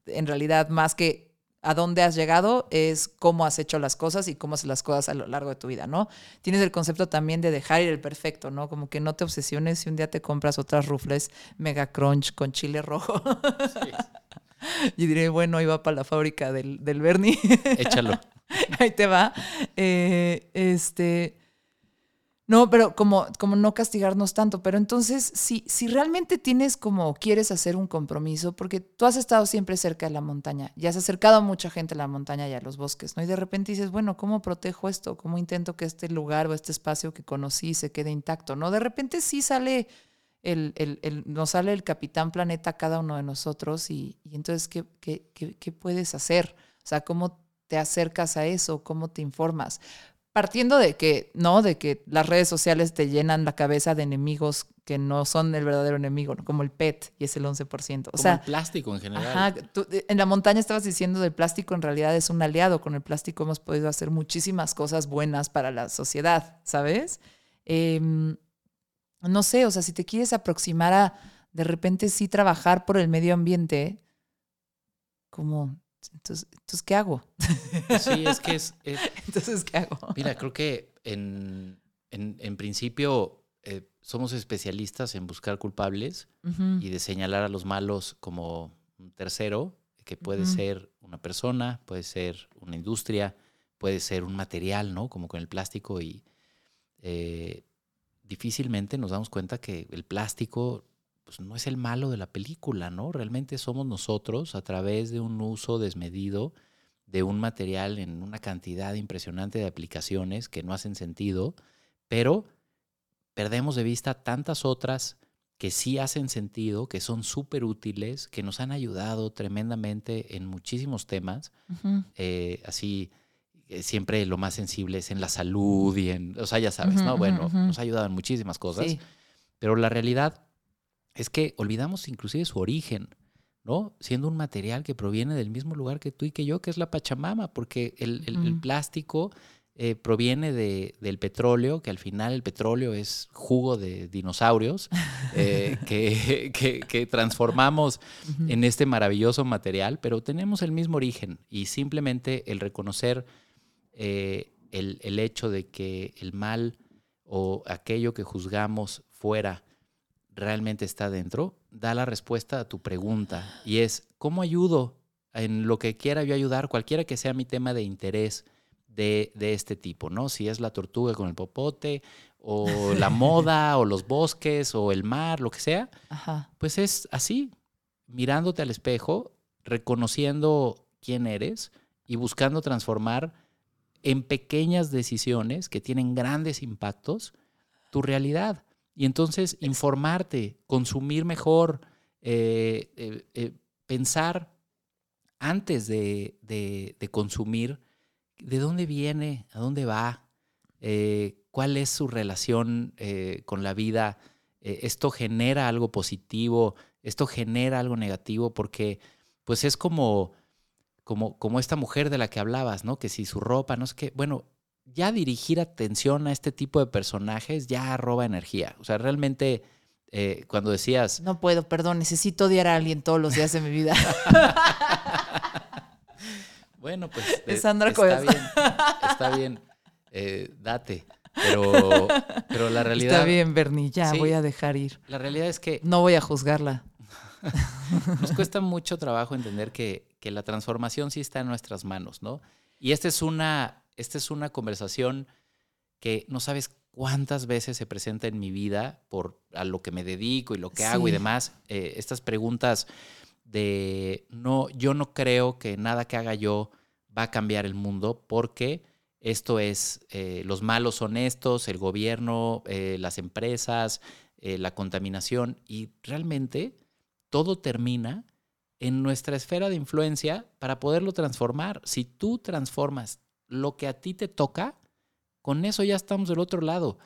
en realidad, más que a dónde has llegado, es cómo has hecho las cosas y cómo haces las cosas a lo largo de tu vida, ¿no? Tienes el concepto también de dejar ir el perfecto, ¿no? Como que no te obsesiones si un día te compras otras rufles mega crunch con chile rojo. y diré, bueno, iba para la fábrica del, del Bernie. Échalo. Ahí te va. Eh, este. No, pero como, como no castigarnos tanto. Pero entonces, si, si realmente tienes como quieres hacer un compromiso, porque tú has estado siempre cerca de la montaña y has acercado a mucha gente a la montaña y a los bosques, ¿no? Y de repente dices, bueno, ¿cómo protejo esto? ¿Cómo intento que este lugar o este espacio que conocí se quede intacto? ¿No? De repente sí sale el, el, el nos sale el capitán planeta a cada uno de nosotros y, y entonces, ¿qué, qué, qué, qué puedes hacer? O sea, ¿cómo te acercas a eso? ¿Cómo te informas? partiendo de que, ¿no? De que las redes sociales te llenan la cabeza de enemigos que no son el verdadero enemigo, ¿no? como el PET y es el 11%. O Como sea, el plástico en general. ajá, tú, eh, en la montaña estabas diciendo del plástico, en realidad es un aliado. Con el plástico hemos podido hacer muchísimas cosas buenas para la sociedad, ¿sabes? Em, no sé, o sea, si te quieres aproximar a de repente sí trabajar por el medio ambiente, como, entonces, entonces ¿qué hago? Sí, es que es, es- Entonces, ¿qué hago? Mira, creo que en, en, en principio eh, somos especialistas en buscar culpables y de señalar a los malos como un tercero, que puede ser una persona, puede ser una industria, puede ser un material, ¿no? Como con el plástico y eh, difícilmente nos damos cuenta que el plástico pues, no es el malo de la película, ¿no? Realmente somos nosotros a través de un uso desmedido de un material en una cantidad impresionante de aplicaciones que no hacen sentido, pero perdemos de vista tantas otras que sí hacen sentido, que son súper útiles, que nos han ayudado tremendamente en muchísimos temas. Eh, así, siempre lo más sensible es en la salud y en, o sea, ya sabes, ¿no? Bueno, nos ha ayudado en muchísimas cosas, Sí. pero la realidad es que olvidamos inclusive su origen, ¿no? Siendo un material que proviene del mismo lugar que tú y que yo, que es la Pachamama, porque el, el- el Ujú. plástico eh, proviene de- del petróleo, que al final el petróleo es jugo de dinosaurios, eh, que, que- que transformamos en este maravilloso material, pero tenemos el mismo origen y simplemente el reconocer eh, el, el hecho de que el mal o aquello que juzgamos fuera realmente está dentro, da la respuesta a tu pregunta y es, ¿cómo ayudo en lo que quiera yo ayudar, cualquiera que sea mi tema de interés de, de este tipo, ¿no? Si es la tortuga con el popote o la moda o los bosques o el mar, lo que sea, Ajá. pues es así, mirándote al espejo, reconociendo quién eres y buscando transformar en pequeñas decisiones que tienen grandes impactos tu realidad. Y entonces informarte, consumir mejor, eh, eh, eh, pensar antes de, de- de consumir de dónde viene, a dónde va, cuál es su relación con la vida. Esto genera algo positivo, esto genera algo negativo, porque pues es como, como, como esta mujer de la que hablabas, ¿no? Que si su ropa, no sé qué, bueno, ya dirigir atención a este tipo de personajes ya roba energía. O sea, realmente eh, cuando decías, No puedo, perdón, necesito odiar a alguien todos los días de mi vida. Bueno, pues Es eh, Sandra está bien, está bien, eh, date. Pero, pero la realidad, Está bien, Bernie, ya Sí. voy a dejar ir. la realidad es que No voy a juzgarla. nos cuesta mucho trabajo entender que, que la transformación sí está en nuestras manos, ¿no? Y esta es una, esta es una conversación que no sabes cuántas veces se presenta en mi vida por a lo que me dedico y lo que hago y demás. Eh, estas preguntas de no, yo no creo que nada que haga yo va a cambiar el mundo porque esto es, eh, los malos son estos, el gobierno, eh, las empresas, eh, la contaminación y realmente todo termina en nuestra esfera de influencia para poderlo transformar. Si tú transformas lo que a ti te toca, con eso ya estamos del otro lado.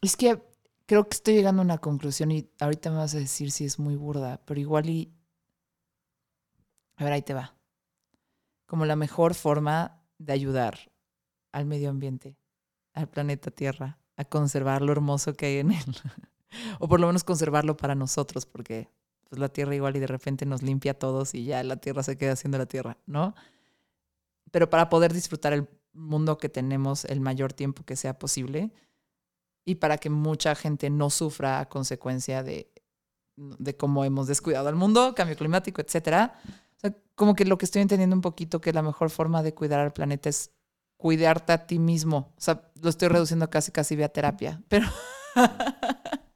Es que creo que estoy llegando a una conclusión y ahorita me vas a decir si es muy burda, pero igual y... A ver, ahí te va. Como la mejor forma de ayudar al medio ambiente, al planeta Tierra, a conservar lo hermoso que hay en él. o por lo menos conservarlo para nosotros, porque pues la tierra igual y de repente nos limpia a todos y ya la tierra se queda siendo la tierra, ¿no? Pero para poder disfrutar el mundo que tenemos el mayor tiempo que sea posible y para que mucha gente no sufra a consecuencia de, de cómo hemos descuidado al mundo, cambio climático, etcétera. O sea, como que lo que estoy entendiendo un poquito que la mejor forma de cuidar al planeta es cuidarte a ti mismo. O sea, lo estoy reduciendo casi casi vía terapia, pero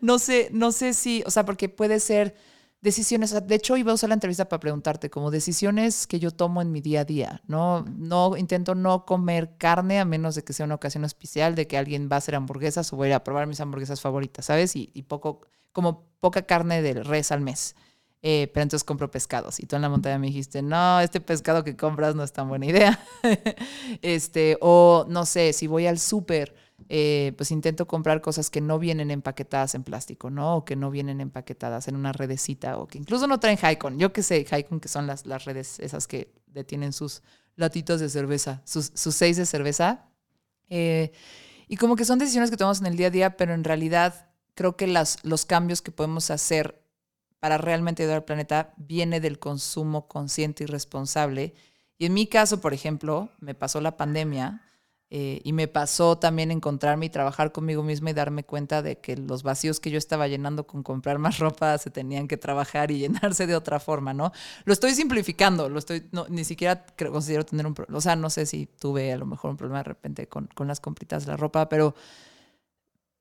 no sé, no sé si, o sea, porque puede ser decisiones, de hecho iba a usar la entrevista para preguntarte como decisiones que yo tomo en mi día a día, ¿no? No intento no comer carne a menos de que sea una ocasión especial, de que alguien va a hacer hamburguesas o voy a ir a probar mis hamburguesas favoritas, ¿sabes? Y, y poco, como poca carne de res al mes. Eh, pero entonces compro pescados. Y tú en la montaña me dijiste, no, este pescado que compras no es tan buena idea. este, o no sé, si voy al súper, eh, pues intento comprar cosas que no vienen empaquetadas en plástico, ¿no? O que no vienen empaquetadas en una redecita, o que incluso no traen Haikon. Yo que sé, Haikon, que son las, las redes esas que detienen sus latitos de cerveza, sus, sus seis de cerveza. Eh, y como que son decisiones que tomamos en el día a día, pero en realidad creo que las, los cambios que podemos hacer para realmente ayudar al planeta viene del consumo consciente y responsable. Y en mi caso, por ejemplo, me pasó la pandemia eh, y me pasó también encontrarme y trabajar conmigo misma y darme cuenta de que los vacíos que yo estaba llenando con comprar más ropa se tenían que trabajar y llenarse de otra forma, ¿no? Lo estoy simplificando, lo estoy, no, ni siquiera considero tener un problema, o sea, no sé si tuve a lo mejor un problema de repente con, con las compritas de la ropa, pero,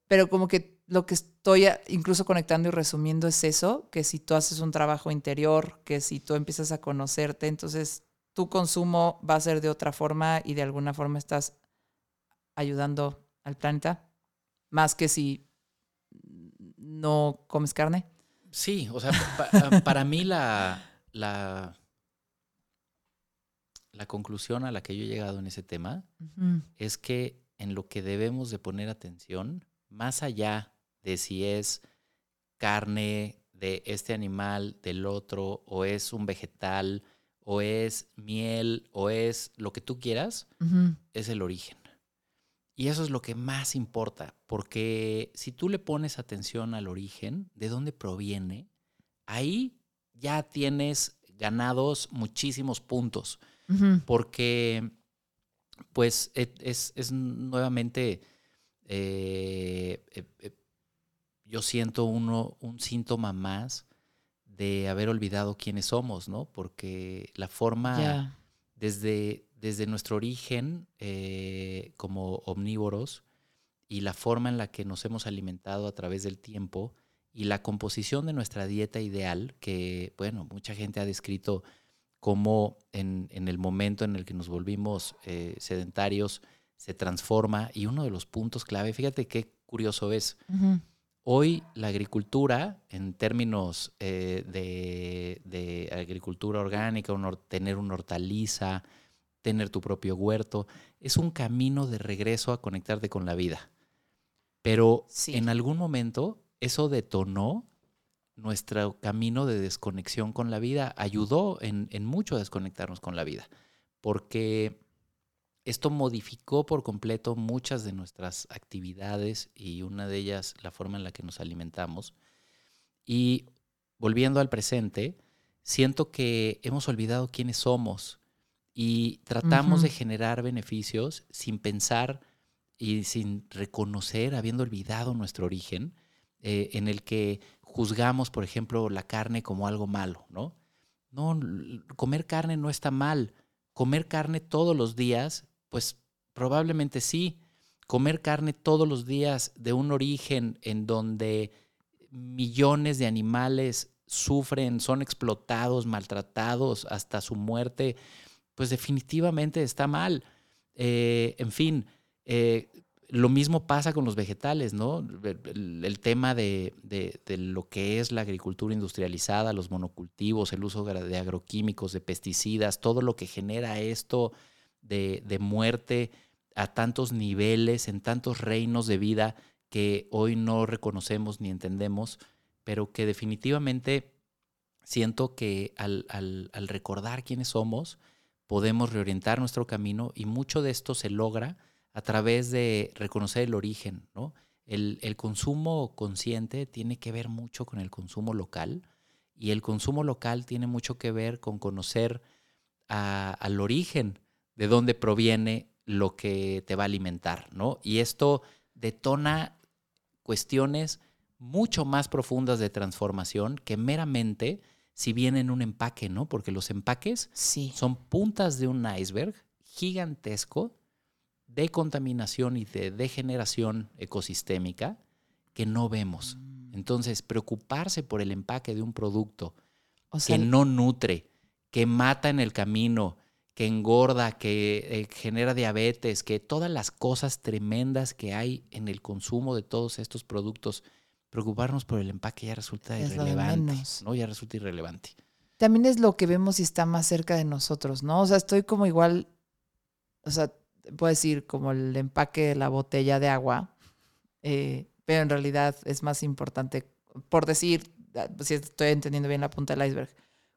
pero como que lo que estoy incluso conectando y resumiendo es eso, que si tú haces un trabajo interior, que si tú empiezas a conocerte, entonces tu consumo va a ser de otra forma y de alguna forma estás ayudando al planeta, más que si no comes carne. Sí, o sea, pa, para mí la, la, la, conclusión a la que yo he llegado en ese tema uh -huh. es que en lo que debemos de poner atención, más allá de si es carne de este animal, del otro, o es un vegetal, o es miel, o es lo que tú quieras, uh -huh. es el origen. Y eso es lo que más importa, porque si tú le pones atención al origen, de dónde proviene, ahí ya tienes ganados muchísimos puntos, uh -huh. porque pues es, es nuevamente, eh, eh, yo siento uno, un síntoma más de haber olvidado quiénes somos, ¿no? Porque la forma, yeah. desde, desde nuestro origen eh, como omnívoros y la forma en la que nos hemos alimentado a través del tiempo y la composición de nuestra dieta ideal, que, bueno, mucha gente ha descrito cómo en, en el momento en el que nos volvimos eh, sedentarios se transforma y uno de los puntos clave, fíjate qué curioso es, uh -huh. Hoy la agricultura, en términos eh, de, de, agricultura orgánica, un, tener una hortaliza, tener tu propio huerto, es un camino de regreso a conectarte con la vida. Pero sí. en algún momento eso detonó nuestro camino de desconexión con la vida, ayudó en, en mucho a desconectarnos con la vida, porque esto modificó por completo muchas de nuestras actividades y una de ellas la forma en la que nos alimentamos. Y volviendo al presente, siento que hemos olvidado quiénes somos y tratamos uh -huh. de generar beneficios sin pensar y sin reconocer, habiendo olvidado nuestro origen, eh, en el que juzgamos, por ejemplo, la carne como algo malo, ¿no? No, comer carne no está mal. Comer carne todos los días pues probablemente sí. Comer carne todos los días de un origen en donde millones de animales sufren, son explotados, maltratados hasta su muerte, pues definitivamente está mal. Eh, en fin, eh, lo mismo pasa con los vegetales, ¿no? El, tema de, de, de, lo que es la agricultura industrializada, los monocultivos, el uso de agroquímicos, de pesticidas, todo lo que genera esto de, de, muerte a tantos niveles, en tantos reinos de vida que hoy no reconocemos ni entendemos, pero que definitivamente siento que al, al, al recordar quiénes somos, podemos reorientar nuestro camino y mucho de esto se logra a través de reconocer el origen, ¿no? El, consumo consciente tiene que ver mucho con el consumo local Y el consumo local tiene mucho que ver con conocer al origen de dónde proviene lo que te va a alimentar, ¿no? Y esto detona cuestiones mucho más profundas de transformación que meramente si viene en un empaque, ¿no? Porque los empaques Sí. son puntas de un iceberg gigantesco de contaminación y de degeneración ecosistémica que no vemos. Entonces, preocuparse por el empaque de un producto O sea, que no nutre, que mata en el camino, que engorda, que eh, genera diabetes, que todas las cosas tremendas que hay en el consumo de todos estos productos, preocuparnos por el empaque ya resulta Es irrelevante. ¿no? Ya resulta irrelevante. también es lo que vemos y está más cerca de nosotros, ¿no? O sea, estoy como igual, o sea, puedo decir como el empaque de la botella de agua, eh, pero en realidad es más importante, por decir, ah, si estoy entendiendo bien la punta del iceberg,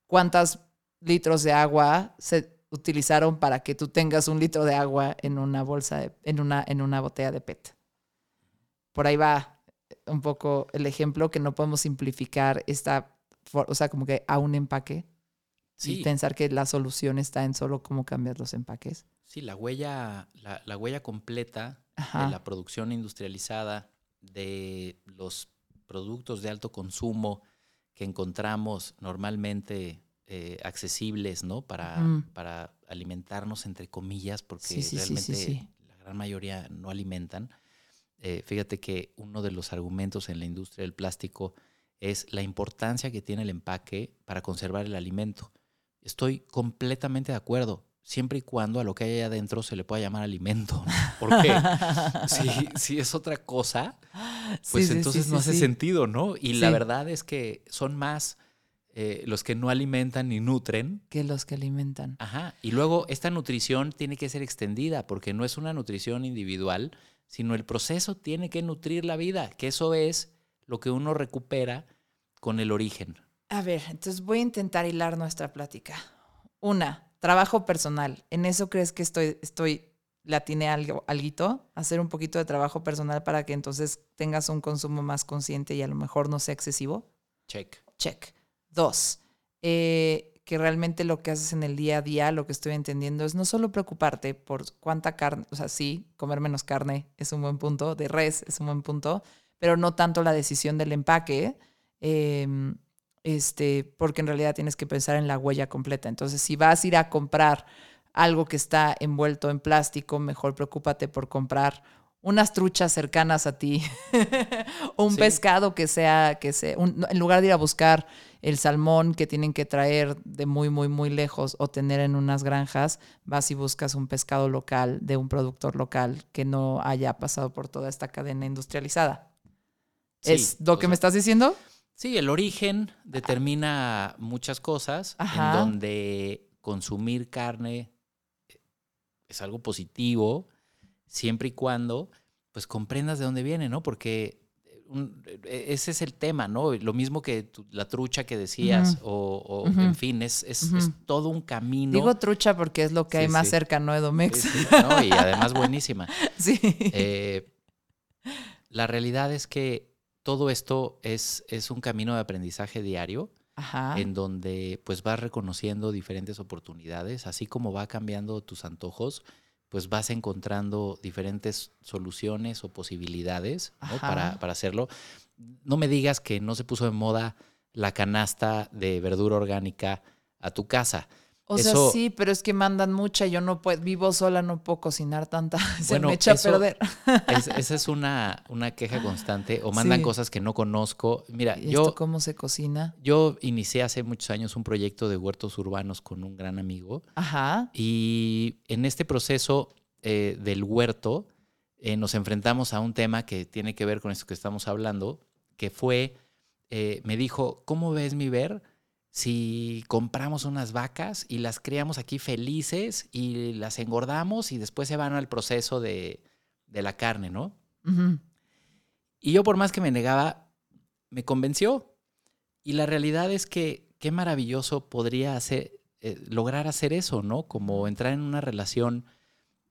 cuántos litros de agua se utilizaron para que tú tengas un litro de agua en una bolsa, de- en, una, en una botella de PET. Por ahí va un poco el ejemplo que no podemos simplificar esta, o sea, como que a un empaque y Sí, pensar que la solución está en solo cómo cambiar los empaques. sí, la huella, la, la huella completa Ajá. de la producción industrializada, de los productos de alto consumo que encontramos normalmente eh, accesibles, ¿no? Para, para alimentarnos, entre comillas, porque Sí, sí, sí, realmente la gran mayoría no alimentan. Eh, fíjate que uno de los argumentos en la industria del plástico es la importancia que tiene el empaque para conservar el alimento. Estoy completamente de acuerdo, siempre y cuando a lo que hay ahí adentro se le pueda llamar alimento. Porque si, si es otra cosa, pues Sí, entonces sí, no hace sentido, ¿no? Y la verdad es que son más eh, los que no alimentan ni nutren. Que los que alimentan. Ajá. Y luego esta nutrición tiene que ser extendida porque no es una nutrición individual, sino el proceso tiene que nutrir la vida, que eso es lo que uno recupera con el origen. A ver, entonces voy a intentar hilar nuestra plática. Una, trabajo personal. ¿En eso crees que estoy, estoy, le atiné algo, alguito? Hacer un poquito de trabajo personal para que entonces tengas un consumo más consciente y a lo mejor no sea excesivo. Check. Check. Dos, eh, que realmente lo que haces en el día a día, lo que estoy entendiendo, es no solo preocuparte por cuánta carne, o sea, sí, comer menos carne es un buen punto, de res es un buen punto, pero no tanto la decisión del empaque, eh, este, porque en realidad tienes que pensar en la huella completa. Entonces, si vas a ir a comprar algo que está envuelto en plástico, mejor preocúpate por comprar unas truchas cercanas a ti un Sí. pescado que sea, que sea, un- en lugar de ir a buscar el salmón que tienen que traer de muy, muy, muy lejos o tener en unas granjas, vas y buscas un pescado local de un productor local que no haya pasado por toda esta cadena industrializada. Sí, ¿Es lo que me estás diciendo? Sí, el origen determina muchas cosas Ajá. en donde consumir carne es algo positivo siempre y cuando pues comprendas de dónde viene, ¿no? Porque eh, un- eh, ese es el tema, ¿no? Lo mismo que tu- la trucha que decías o, en fin, es, es- todo un camino. Digo trucha porque es lo que Sí, hay más sí. cerca, ¿no? Edomex. Sí, sí, ¿no? Y además buenísima. Sí. Eh, la realidad es que todo esto es, es un camino de aprendizaje diario Ajá. en donde pues vas reconociendo diferentes oportunidades, así como va cambiando tus antojos, pues vas encontrando diferentes soluciones o posibilidades para, para hacerlo. No me digas que no se puso de moda la canasta de verdura orgánica a tu casa. O sea, Eso- sí, pero es que mandan mucha. Yo no puedo, vivo sola, no puedo cocinar tanta. Se Bueno, me echa eso- a perder. Es- esa es una, una queja constante. O mandan Sí. cosas que no conozco. Mira, ¿Y yo, esto cómo se cocina? yo inicié hace muchos años un proyecto de huertos urbanos con un gran amigo. Ajá. Y en este proceso eh, del huerto eh, nos enfrentamos a un tema que tiene que ver con esto que estamos hablando, que fue, eh, me dijo, ¿cómo ves mi ver si compramos unas vacas y las criamos aquí felices y las engordamos y después se van al proceso de, de la carne, ¿no? Y yo por más que me negaba, me convenció. Y la realidad es que qué maravilloso podría hacer, eh, lograr hacer eso, ¿no? Como entrar en una relación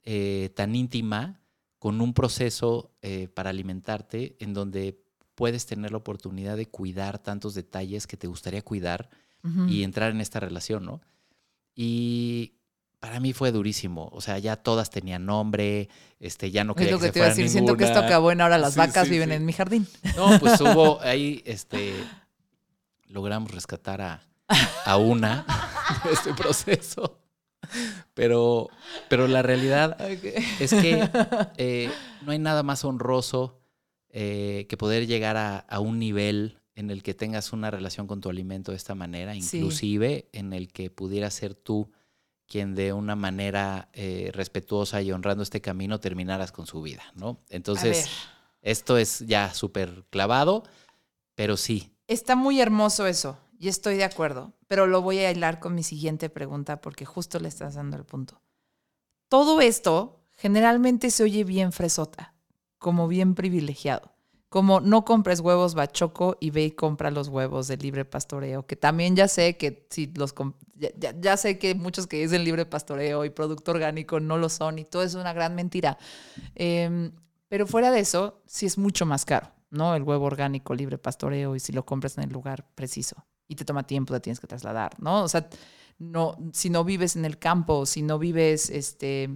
eh, tan íntima con un proceso eh, para alimentarte en donde puedes tener la oportunidad de cuidar tantos detalles que te gustaría cuidar Y entrar en esta relación, ¿no? Y para mí fue durísimo. O sea, ya todas tenían nombre, este, ya no es quería lo que, que se te iba a decir. Siento que esto ninguna. acabó en ahora las Sí, vacas sí, viven sí. en mi jardín. No, pues hubo ahí, este, logramos rescatar a, a una de este proceso. Pero, pero la realidad es que eh, no hay nada más honroso eh, que poder llegar a, a un nivel en el que tengas una relación con tu alimento de esta manera, Sí. inclusive en el que pudieras ser tú quien de una manera eh, respetuosa y honrando este camino terminaras con su vida, ¿no? Entonces, esto es ya súper clavado, pero sí, Está muy hermoso eso, y estoy de acuerdo, pero lo voy a hilar con mi siguiente pregunta porque justo le estás dando el punto. Todo esto generalmente se oye bien fresota, como bien privilegiado, como no compres huevos bachoco y ve y compra los huevos de libre pastoreo, que también ya sé que si los ya, ya- ya sé que muchos que dicen libre pastoreo y producto orgánico no lo son y todo es una gran mentira. Em, pero fuera de eso, sí es mucho más caro, ¿no? El huevo orgánico, libre pastoreo, y si lo compras en el lugar preciso. Y te toma tiempo, te tienes que trasladar, ¿no? O sea, no, si no vives en el campo, si no vives, este,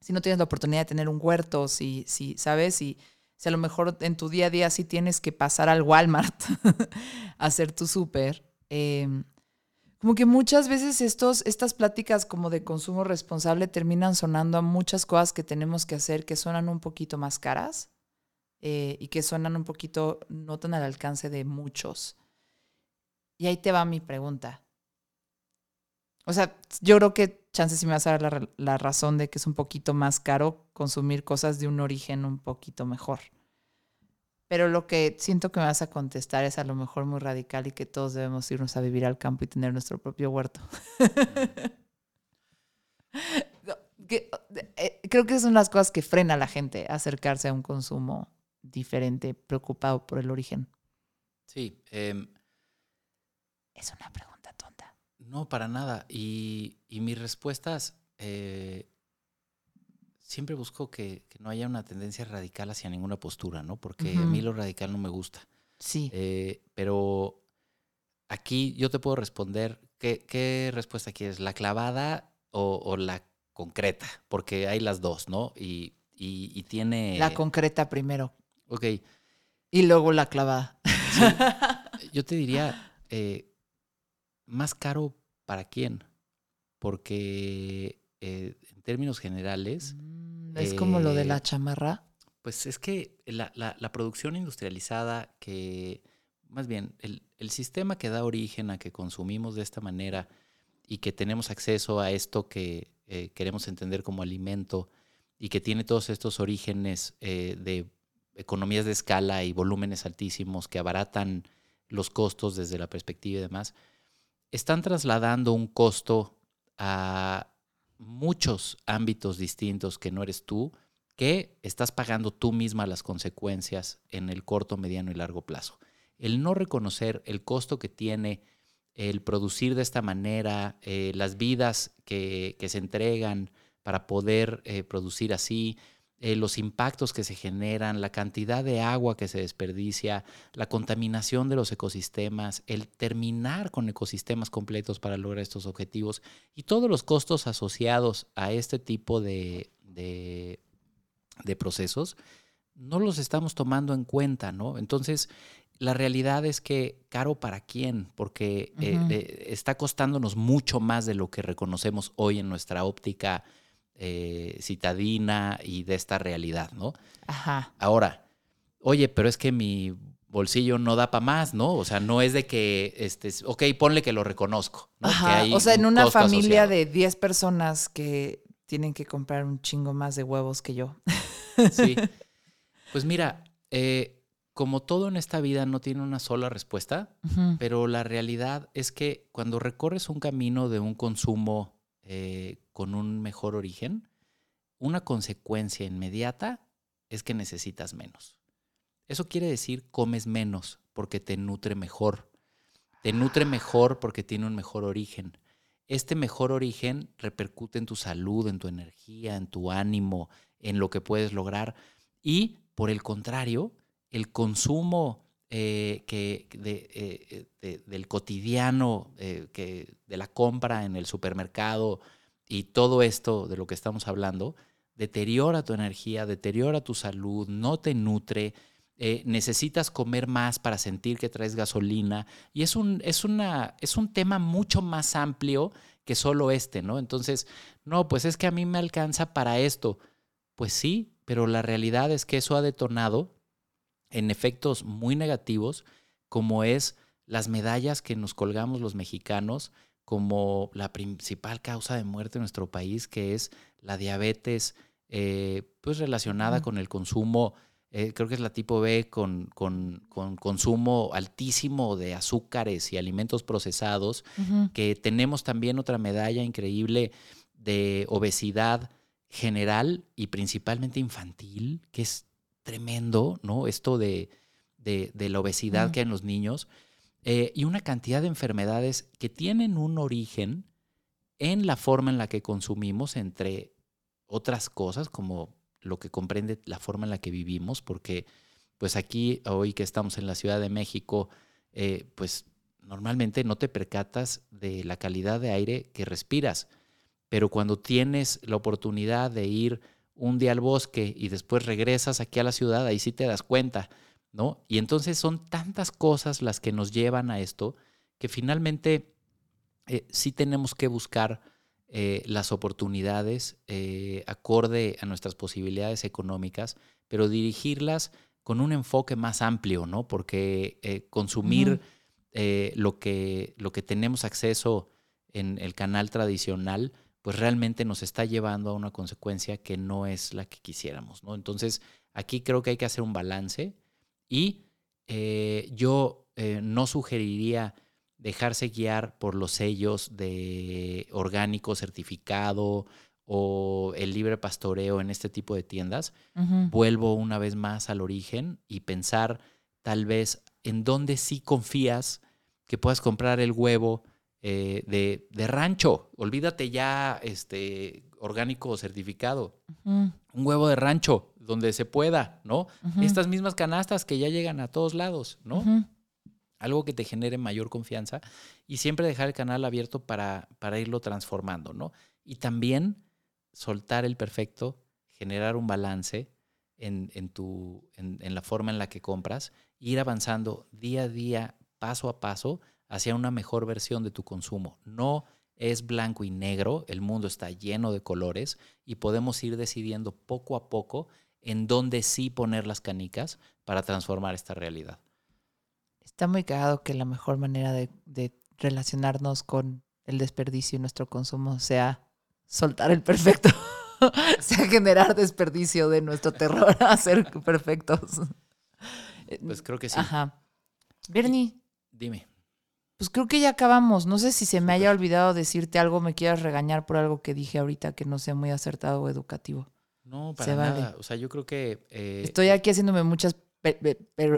si no tienes la oportunidad de tener un huerto, si, si ¿sabes? Si, si a lo mejor en tu día a día sí tienes que pasar al Walmart a hacer tu súper. em, como que muchas veces estos, estas pláticas como de consumo responsable terminan sonando a muchas cosas que tenemos que hacer que suenan un poquito más caras eh, y que suenan un poquito no tan al alcance de muchos. Y ahí te va mi pregunta. O sea, yo creo que chances si me vas a dar la, ra- la razón de que es un poquito más caro consumir cosas de un origen un poquito mejor. Pero lo que siento que me vas a contestar es a lo mejor muy radical y que todos debemos irnos a vivir al campo y tener nuestro propio huerto. Que, eh, creo que son las cosas que frena a la gente a acercarse a un consumo diferente, preocupado por el origen. sí. em, Es una pregunta. No, para nada. Y, y mis respuestas, eh, siempre busco que, que no haya una tendencia radical hacia ninguna postura, ¿no? Porque a mí lo radical no me gusta. Sí. Eh, pero aquí yo te puedo responder, ¿qué, qué respuesta quieres? ¿La clavada o, o la concreta? Porque hay las dos, ¿no? Y, y- y tiene... la concreta primero Ok, y luego la clavada. yo te diría, eh, más caro para quién, porque eh, en términos generales, Mm, es como lo de la Eh, chamarra. pues es que la, la- la producción industrializada que, más bien, el, el sistema que da origen a que consumimos de esta manera y que tenemos acceso a esto que eh, queremos entender como alimento y que tiene todos estos orígenes de economías de escala y volúmenes altísimos que abaratan los costos desde la perspectiva y demás, están trasladando un costo a muchos ámbitos distintos que no eres tú, que estás pagando tú misma las consecuencias en el corto, mediano y largo plazo. El no reconocer el costo que tiene el producir de esta manera, eh, las vidas que, se entregan para poder eh, producir así, eh, los impactos que se generan, la cantidad de agua que se desperdicia, la contaminación de los ecosistemas, el terminar con ecosistemas completos para lograr estos objetivos y todos los costos asociados a este tipo de, de, de procesos, no los estamos tomando en cuenta, ¿no? Entonces, la realidad es que caro para quién, porque eh, eh, está costándonos mucho más de lo que reconocemos hoy en nuestra óptica eh, citadina y de esta realidad, ¿no? Ajá. Ahora, oye, pero es que mi bolsillo no da para más, ¿no? O sea, no es de que, este, ok, ponle que lo reconozco, ¿no? Que Ajá. hay O sea, en un una familia asociado. de 10 personas que tienen que comprar un chingo más de huevos que yo. Sí. Pues mira, eh, como todo en esta vida no tiene una sola respuesta, pero la realidad es que cuando recorres un camino de un consumo eh, con un mejor origen, una consecuencia inmediata es que necesitas menos. Eso quiere decir comes menos porque te nutre mejor. Te nutre mejor porque tiene un mejor origen. Este mejor origen repercute en tu salud, en tu energía, en tu ánimo, en lo que puedes lograr. Y por el contrario, el consumo eh, que eh, de, del cotidiano, eh, que de la compra en el supermercado y todo esto de lo que estamos hablando, deteriora tu energía, deteriora tu salud, no te nutre, necesitas comer más para sentir que traes gasolina. Y es un, es, una, es un tema mucho más amplio que solo este, ¿no? Entonces, no, pues es que a mí me alcanza para esto. Pues sí, pero la realidad es que eso ha detonado en efectos muy negativos, como es las medallas que nos colgamos los mexicanos como la principal causa de muerte en nuestro país, que es la diabetes, eh, pues relacionada con el consumo eh, creo que es la tipo B con, con, consumo altísimo de azúcares y alimentos procesados, que tenemos también otra medalla increíble de obesidad general y principalmente infantil, que es tremendo, ¿no? Esto de, de, la obesidad que hay en los niños, eh, y una cantidad de enfermedades que tienen un origen en la forma en la que consumimos, entre otras cosas, como lo que comprende la forma en la que vivimos, porque pues aquí, hoy que estamos en la Ciudad de México, eh, pues normalmente no te percatas de la calidad de aire que respiras, pero cuando tienes la oportunidad de ir un día al bosque y después regresas aquí a la ciudad, ahí sí te das cuenta, ¿no? Y entonces son tantas cosas las que nos llevan a esto que finalmente eh, sí tenemos que buscar eh, las oportunidades eh, acorde a nuestras posibilidades económicas, pero dirigirlas con un enfoque más amplio, ¿no? Porque consumir lo, que, lo que tenemos acceso en el canal tradicional, pues realmente nos está llevando a una consecuencia que no es la que quisiéramos, ¿no? Entonces, aquí creo que hay que hacer un balance y yo no sugeriría dejarse guiar por los sellos de orgánico certificado o el libre pastoreo en este tipo de tiendas, vuelvo una vez más al origen y pensar tal vez en dónde sí confías que puedas comprar el huevo eh, de, rancho. Olvídate ya este orgánico certificado. Un huevo de rancho, donde se pueda, ¿no? Estas mismas canastas que ya llegan a todos lados, ¿no? algo que te genere mayor confianza y siempre dejar el canal abierto para, para irlo transformando, ¿no? Y también soltar el perfecto, generar un balance en, tu, en, la forma en la que compras, ir avanzando día a día, paso a paso, hacia una mejor versión de tu consumo. No es blanco y negro, el mundo está lleno de colores y podemos ir decidiendo poco a poco en dónde sí poner las canicas para transformar esta realidad. Está muy cagado que la mejor manera de, relacionarnos con el desperdicio y nuestro consumo sea soltar el perfecto, sea generar desperdicio de nuestro terror a ser perfectos. Pues creo que sí. Ajá. Bernie. Dime. Pues creo que ya acabamos. No sé si se me haya olvidado decirte algo, me quieras regañar por algo que dije ahorita que no sea muy acertado o educativo. No, para nada. O sea, yo creo que... Eh, Estoy aquí haciéndome muchas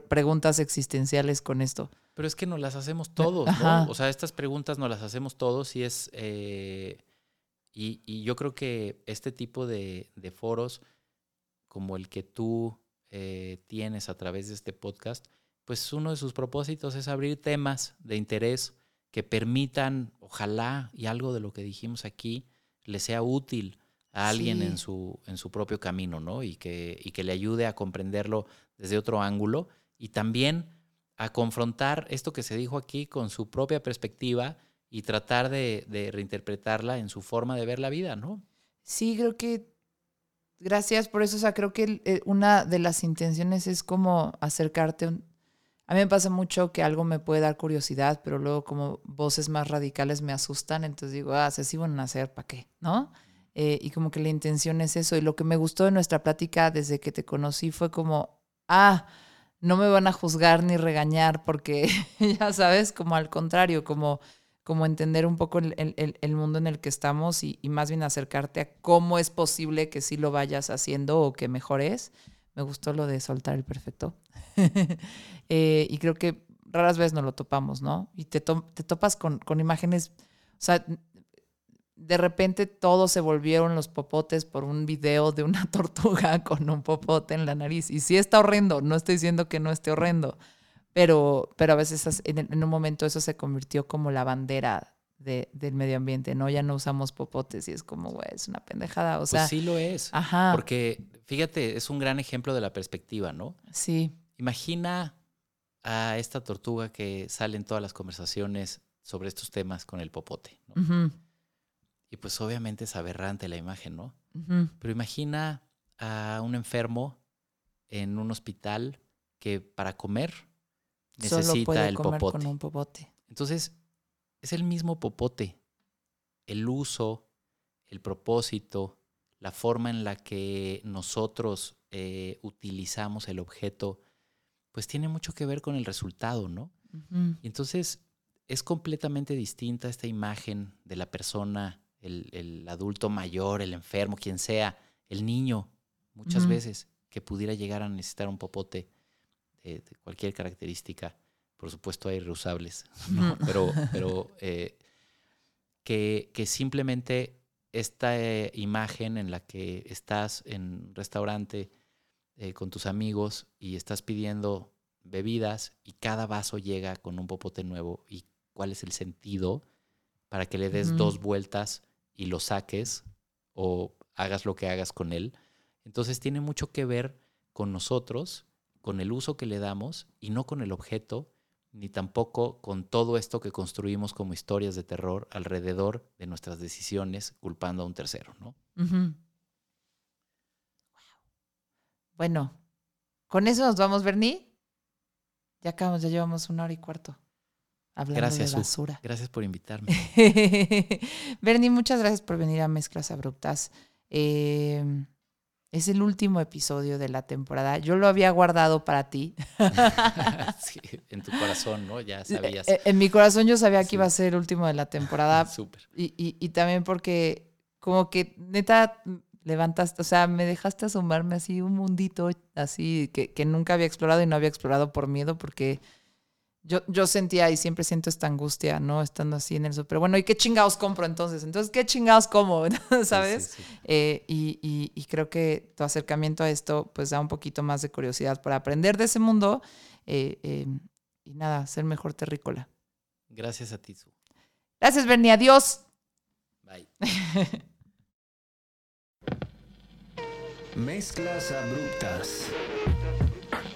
preguntas existenciales con esto. Pero es que nos las hacemos todos, ¿no? O sea, estas preguntas nos las hacemos todos y es... Eh, y, yo creo que este tipo de, foros, como el que tú eh, tienes a través de este podcast, pues uno de sus propósitos es abrir temas de interés que permitan, ojalá, y algo de lo que dijimos aquí, le sea útil a alguien en, su, en su propio camino, ¿no? Y que, y que le ayude a comprenderlo desde otro ángulo y también a confrontar esto que se dijo aquí con su propia perspectiva y tratar de, reinterpretarla en su forma de ver la vida, ¿no? Sí, creo que gracias por eso. O sea, creo que eh, una de las intenciones es como acercarte. A mí me pasa mucho que algo me puede dar curiosidad, pero luego como voces más radicales me asustan, entonces digo, ah, se sí van a hacer, ¿para qué? ¿No? Eh, y como que la intención es eso. Y lo que me gustó de nuestra plática desde que te conocí fue como ah, no me van a juzgar ni regañar porque, ya sabes, como al contrario, como, como entender un poco el, mundo en el que estamos y, más bien acercarte a cómo es posible que sí lo vayas haciendo o que mejores. Me gustó lo de soltar el perfecto. Eh, y creo que raras veces nos lo topamos, ¿no? Y te, te topas con, con imágenes, o sea, de repente todos se volvieron los popotes por un video de una tortuga con un popote en la nariz. Y sí está horrendo, no estoy diciendo que no esté horrendo, pero, pero a veces en, en un momento eso se convirtió como la bandera de- del medio ambiente, ¿no? Ya no usamos popotes y es como, güey, es una pendejada. O sea, pues sí lo es. ajá, Porque, fíjate, es un gran ejemplo de la perspectiva, ¿no? sí, Imagina a esta tortuga que sale en todas las conversaciones sobre estos temas con el popote. ¿no? ujú, Y pues obviamente es aberrante la imagen, ¿no? ujú, Pero imagina a un enfermo en un hospital que para comer solo necesita puede el comer popote. con un popote. Entonces, es el mismo popote. El uso, el propósito, la forma en la que nosotros eh, utilizamos el objeto, pues tiene mucho que ver con el resultado, ¿no? Y entonces es completamente distinta esta imagen de la persona, el, el adulto mayor, el enfermo, quien sea, el niño, muchas veces, que pudiera llegar a necesitar un popote de, de cualquier característica. Por supuesto hay reusables, pero, pero eh, que, que simplemente esta eh, imagen en la que estás en un restaurante eh, con tus amigos y estás pidiendo bebidas y cada vaso llega con un popote nuevo y cuál es el sentido para que le des dos vueltas y lo saques o hagas lo que hagas con él. Entonces tiene mucho que ver con nosotros, con el uso que le damos y no con el objeto, ni tampoco con todo esto que construimos como historias de terror alrededor de nuestras decisiones culpando a un tercero, ¿no? Bueno, con eso nos vamos, Bernie. Ya acabamos, ya llevamos una hora y cuarto hablando Gracias, de Su. basura. Gracias por invitarme. Bernie, muchas gracias por venir a Mezclas Abruptas. Eh, es el último episodio de la temporada. Yo lo había guardado para ti. Sí, en tu corazón, ¿no? Ya sabías. Eh, En mi corazón yo sabía que Sí. iba a ser el último de la temporada. Súper. Y, y- y también porque como que neta levantaste, o sea, me dejaste asomarme así un mundito así que, que nunca había explorado y no había explorado por miedo porque yo, yo sentía y siempre siento esta angustia, ¿no? Estando así en el súper. Bueno, ¿y qué chingados compro entonces? Entonces, ¿qué chingados como? ¿Sabes? Sí, sí, sí. Eh, y, y- y creo que tu acercamiento a esto pues da un poquito más de curiosidad para aprender de ese mundo eh, eh, y nada, ser mejor terrícola. Gracias a ti, Su. Gracias, Bernie. Adiós. Bye. Mezclas abruptas.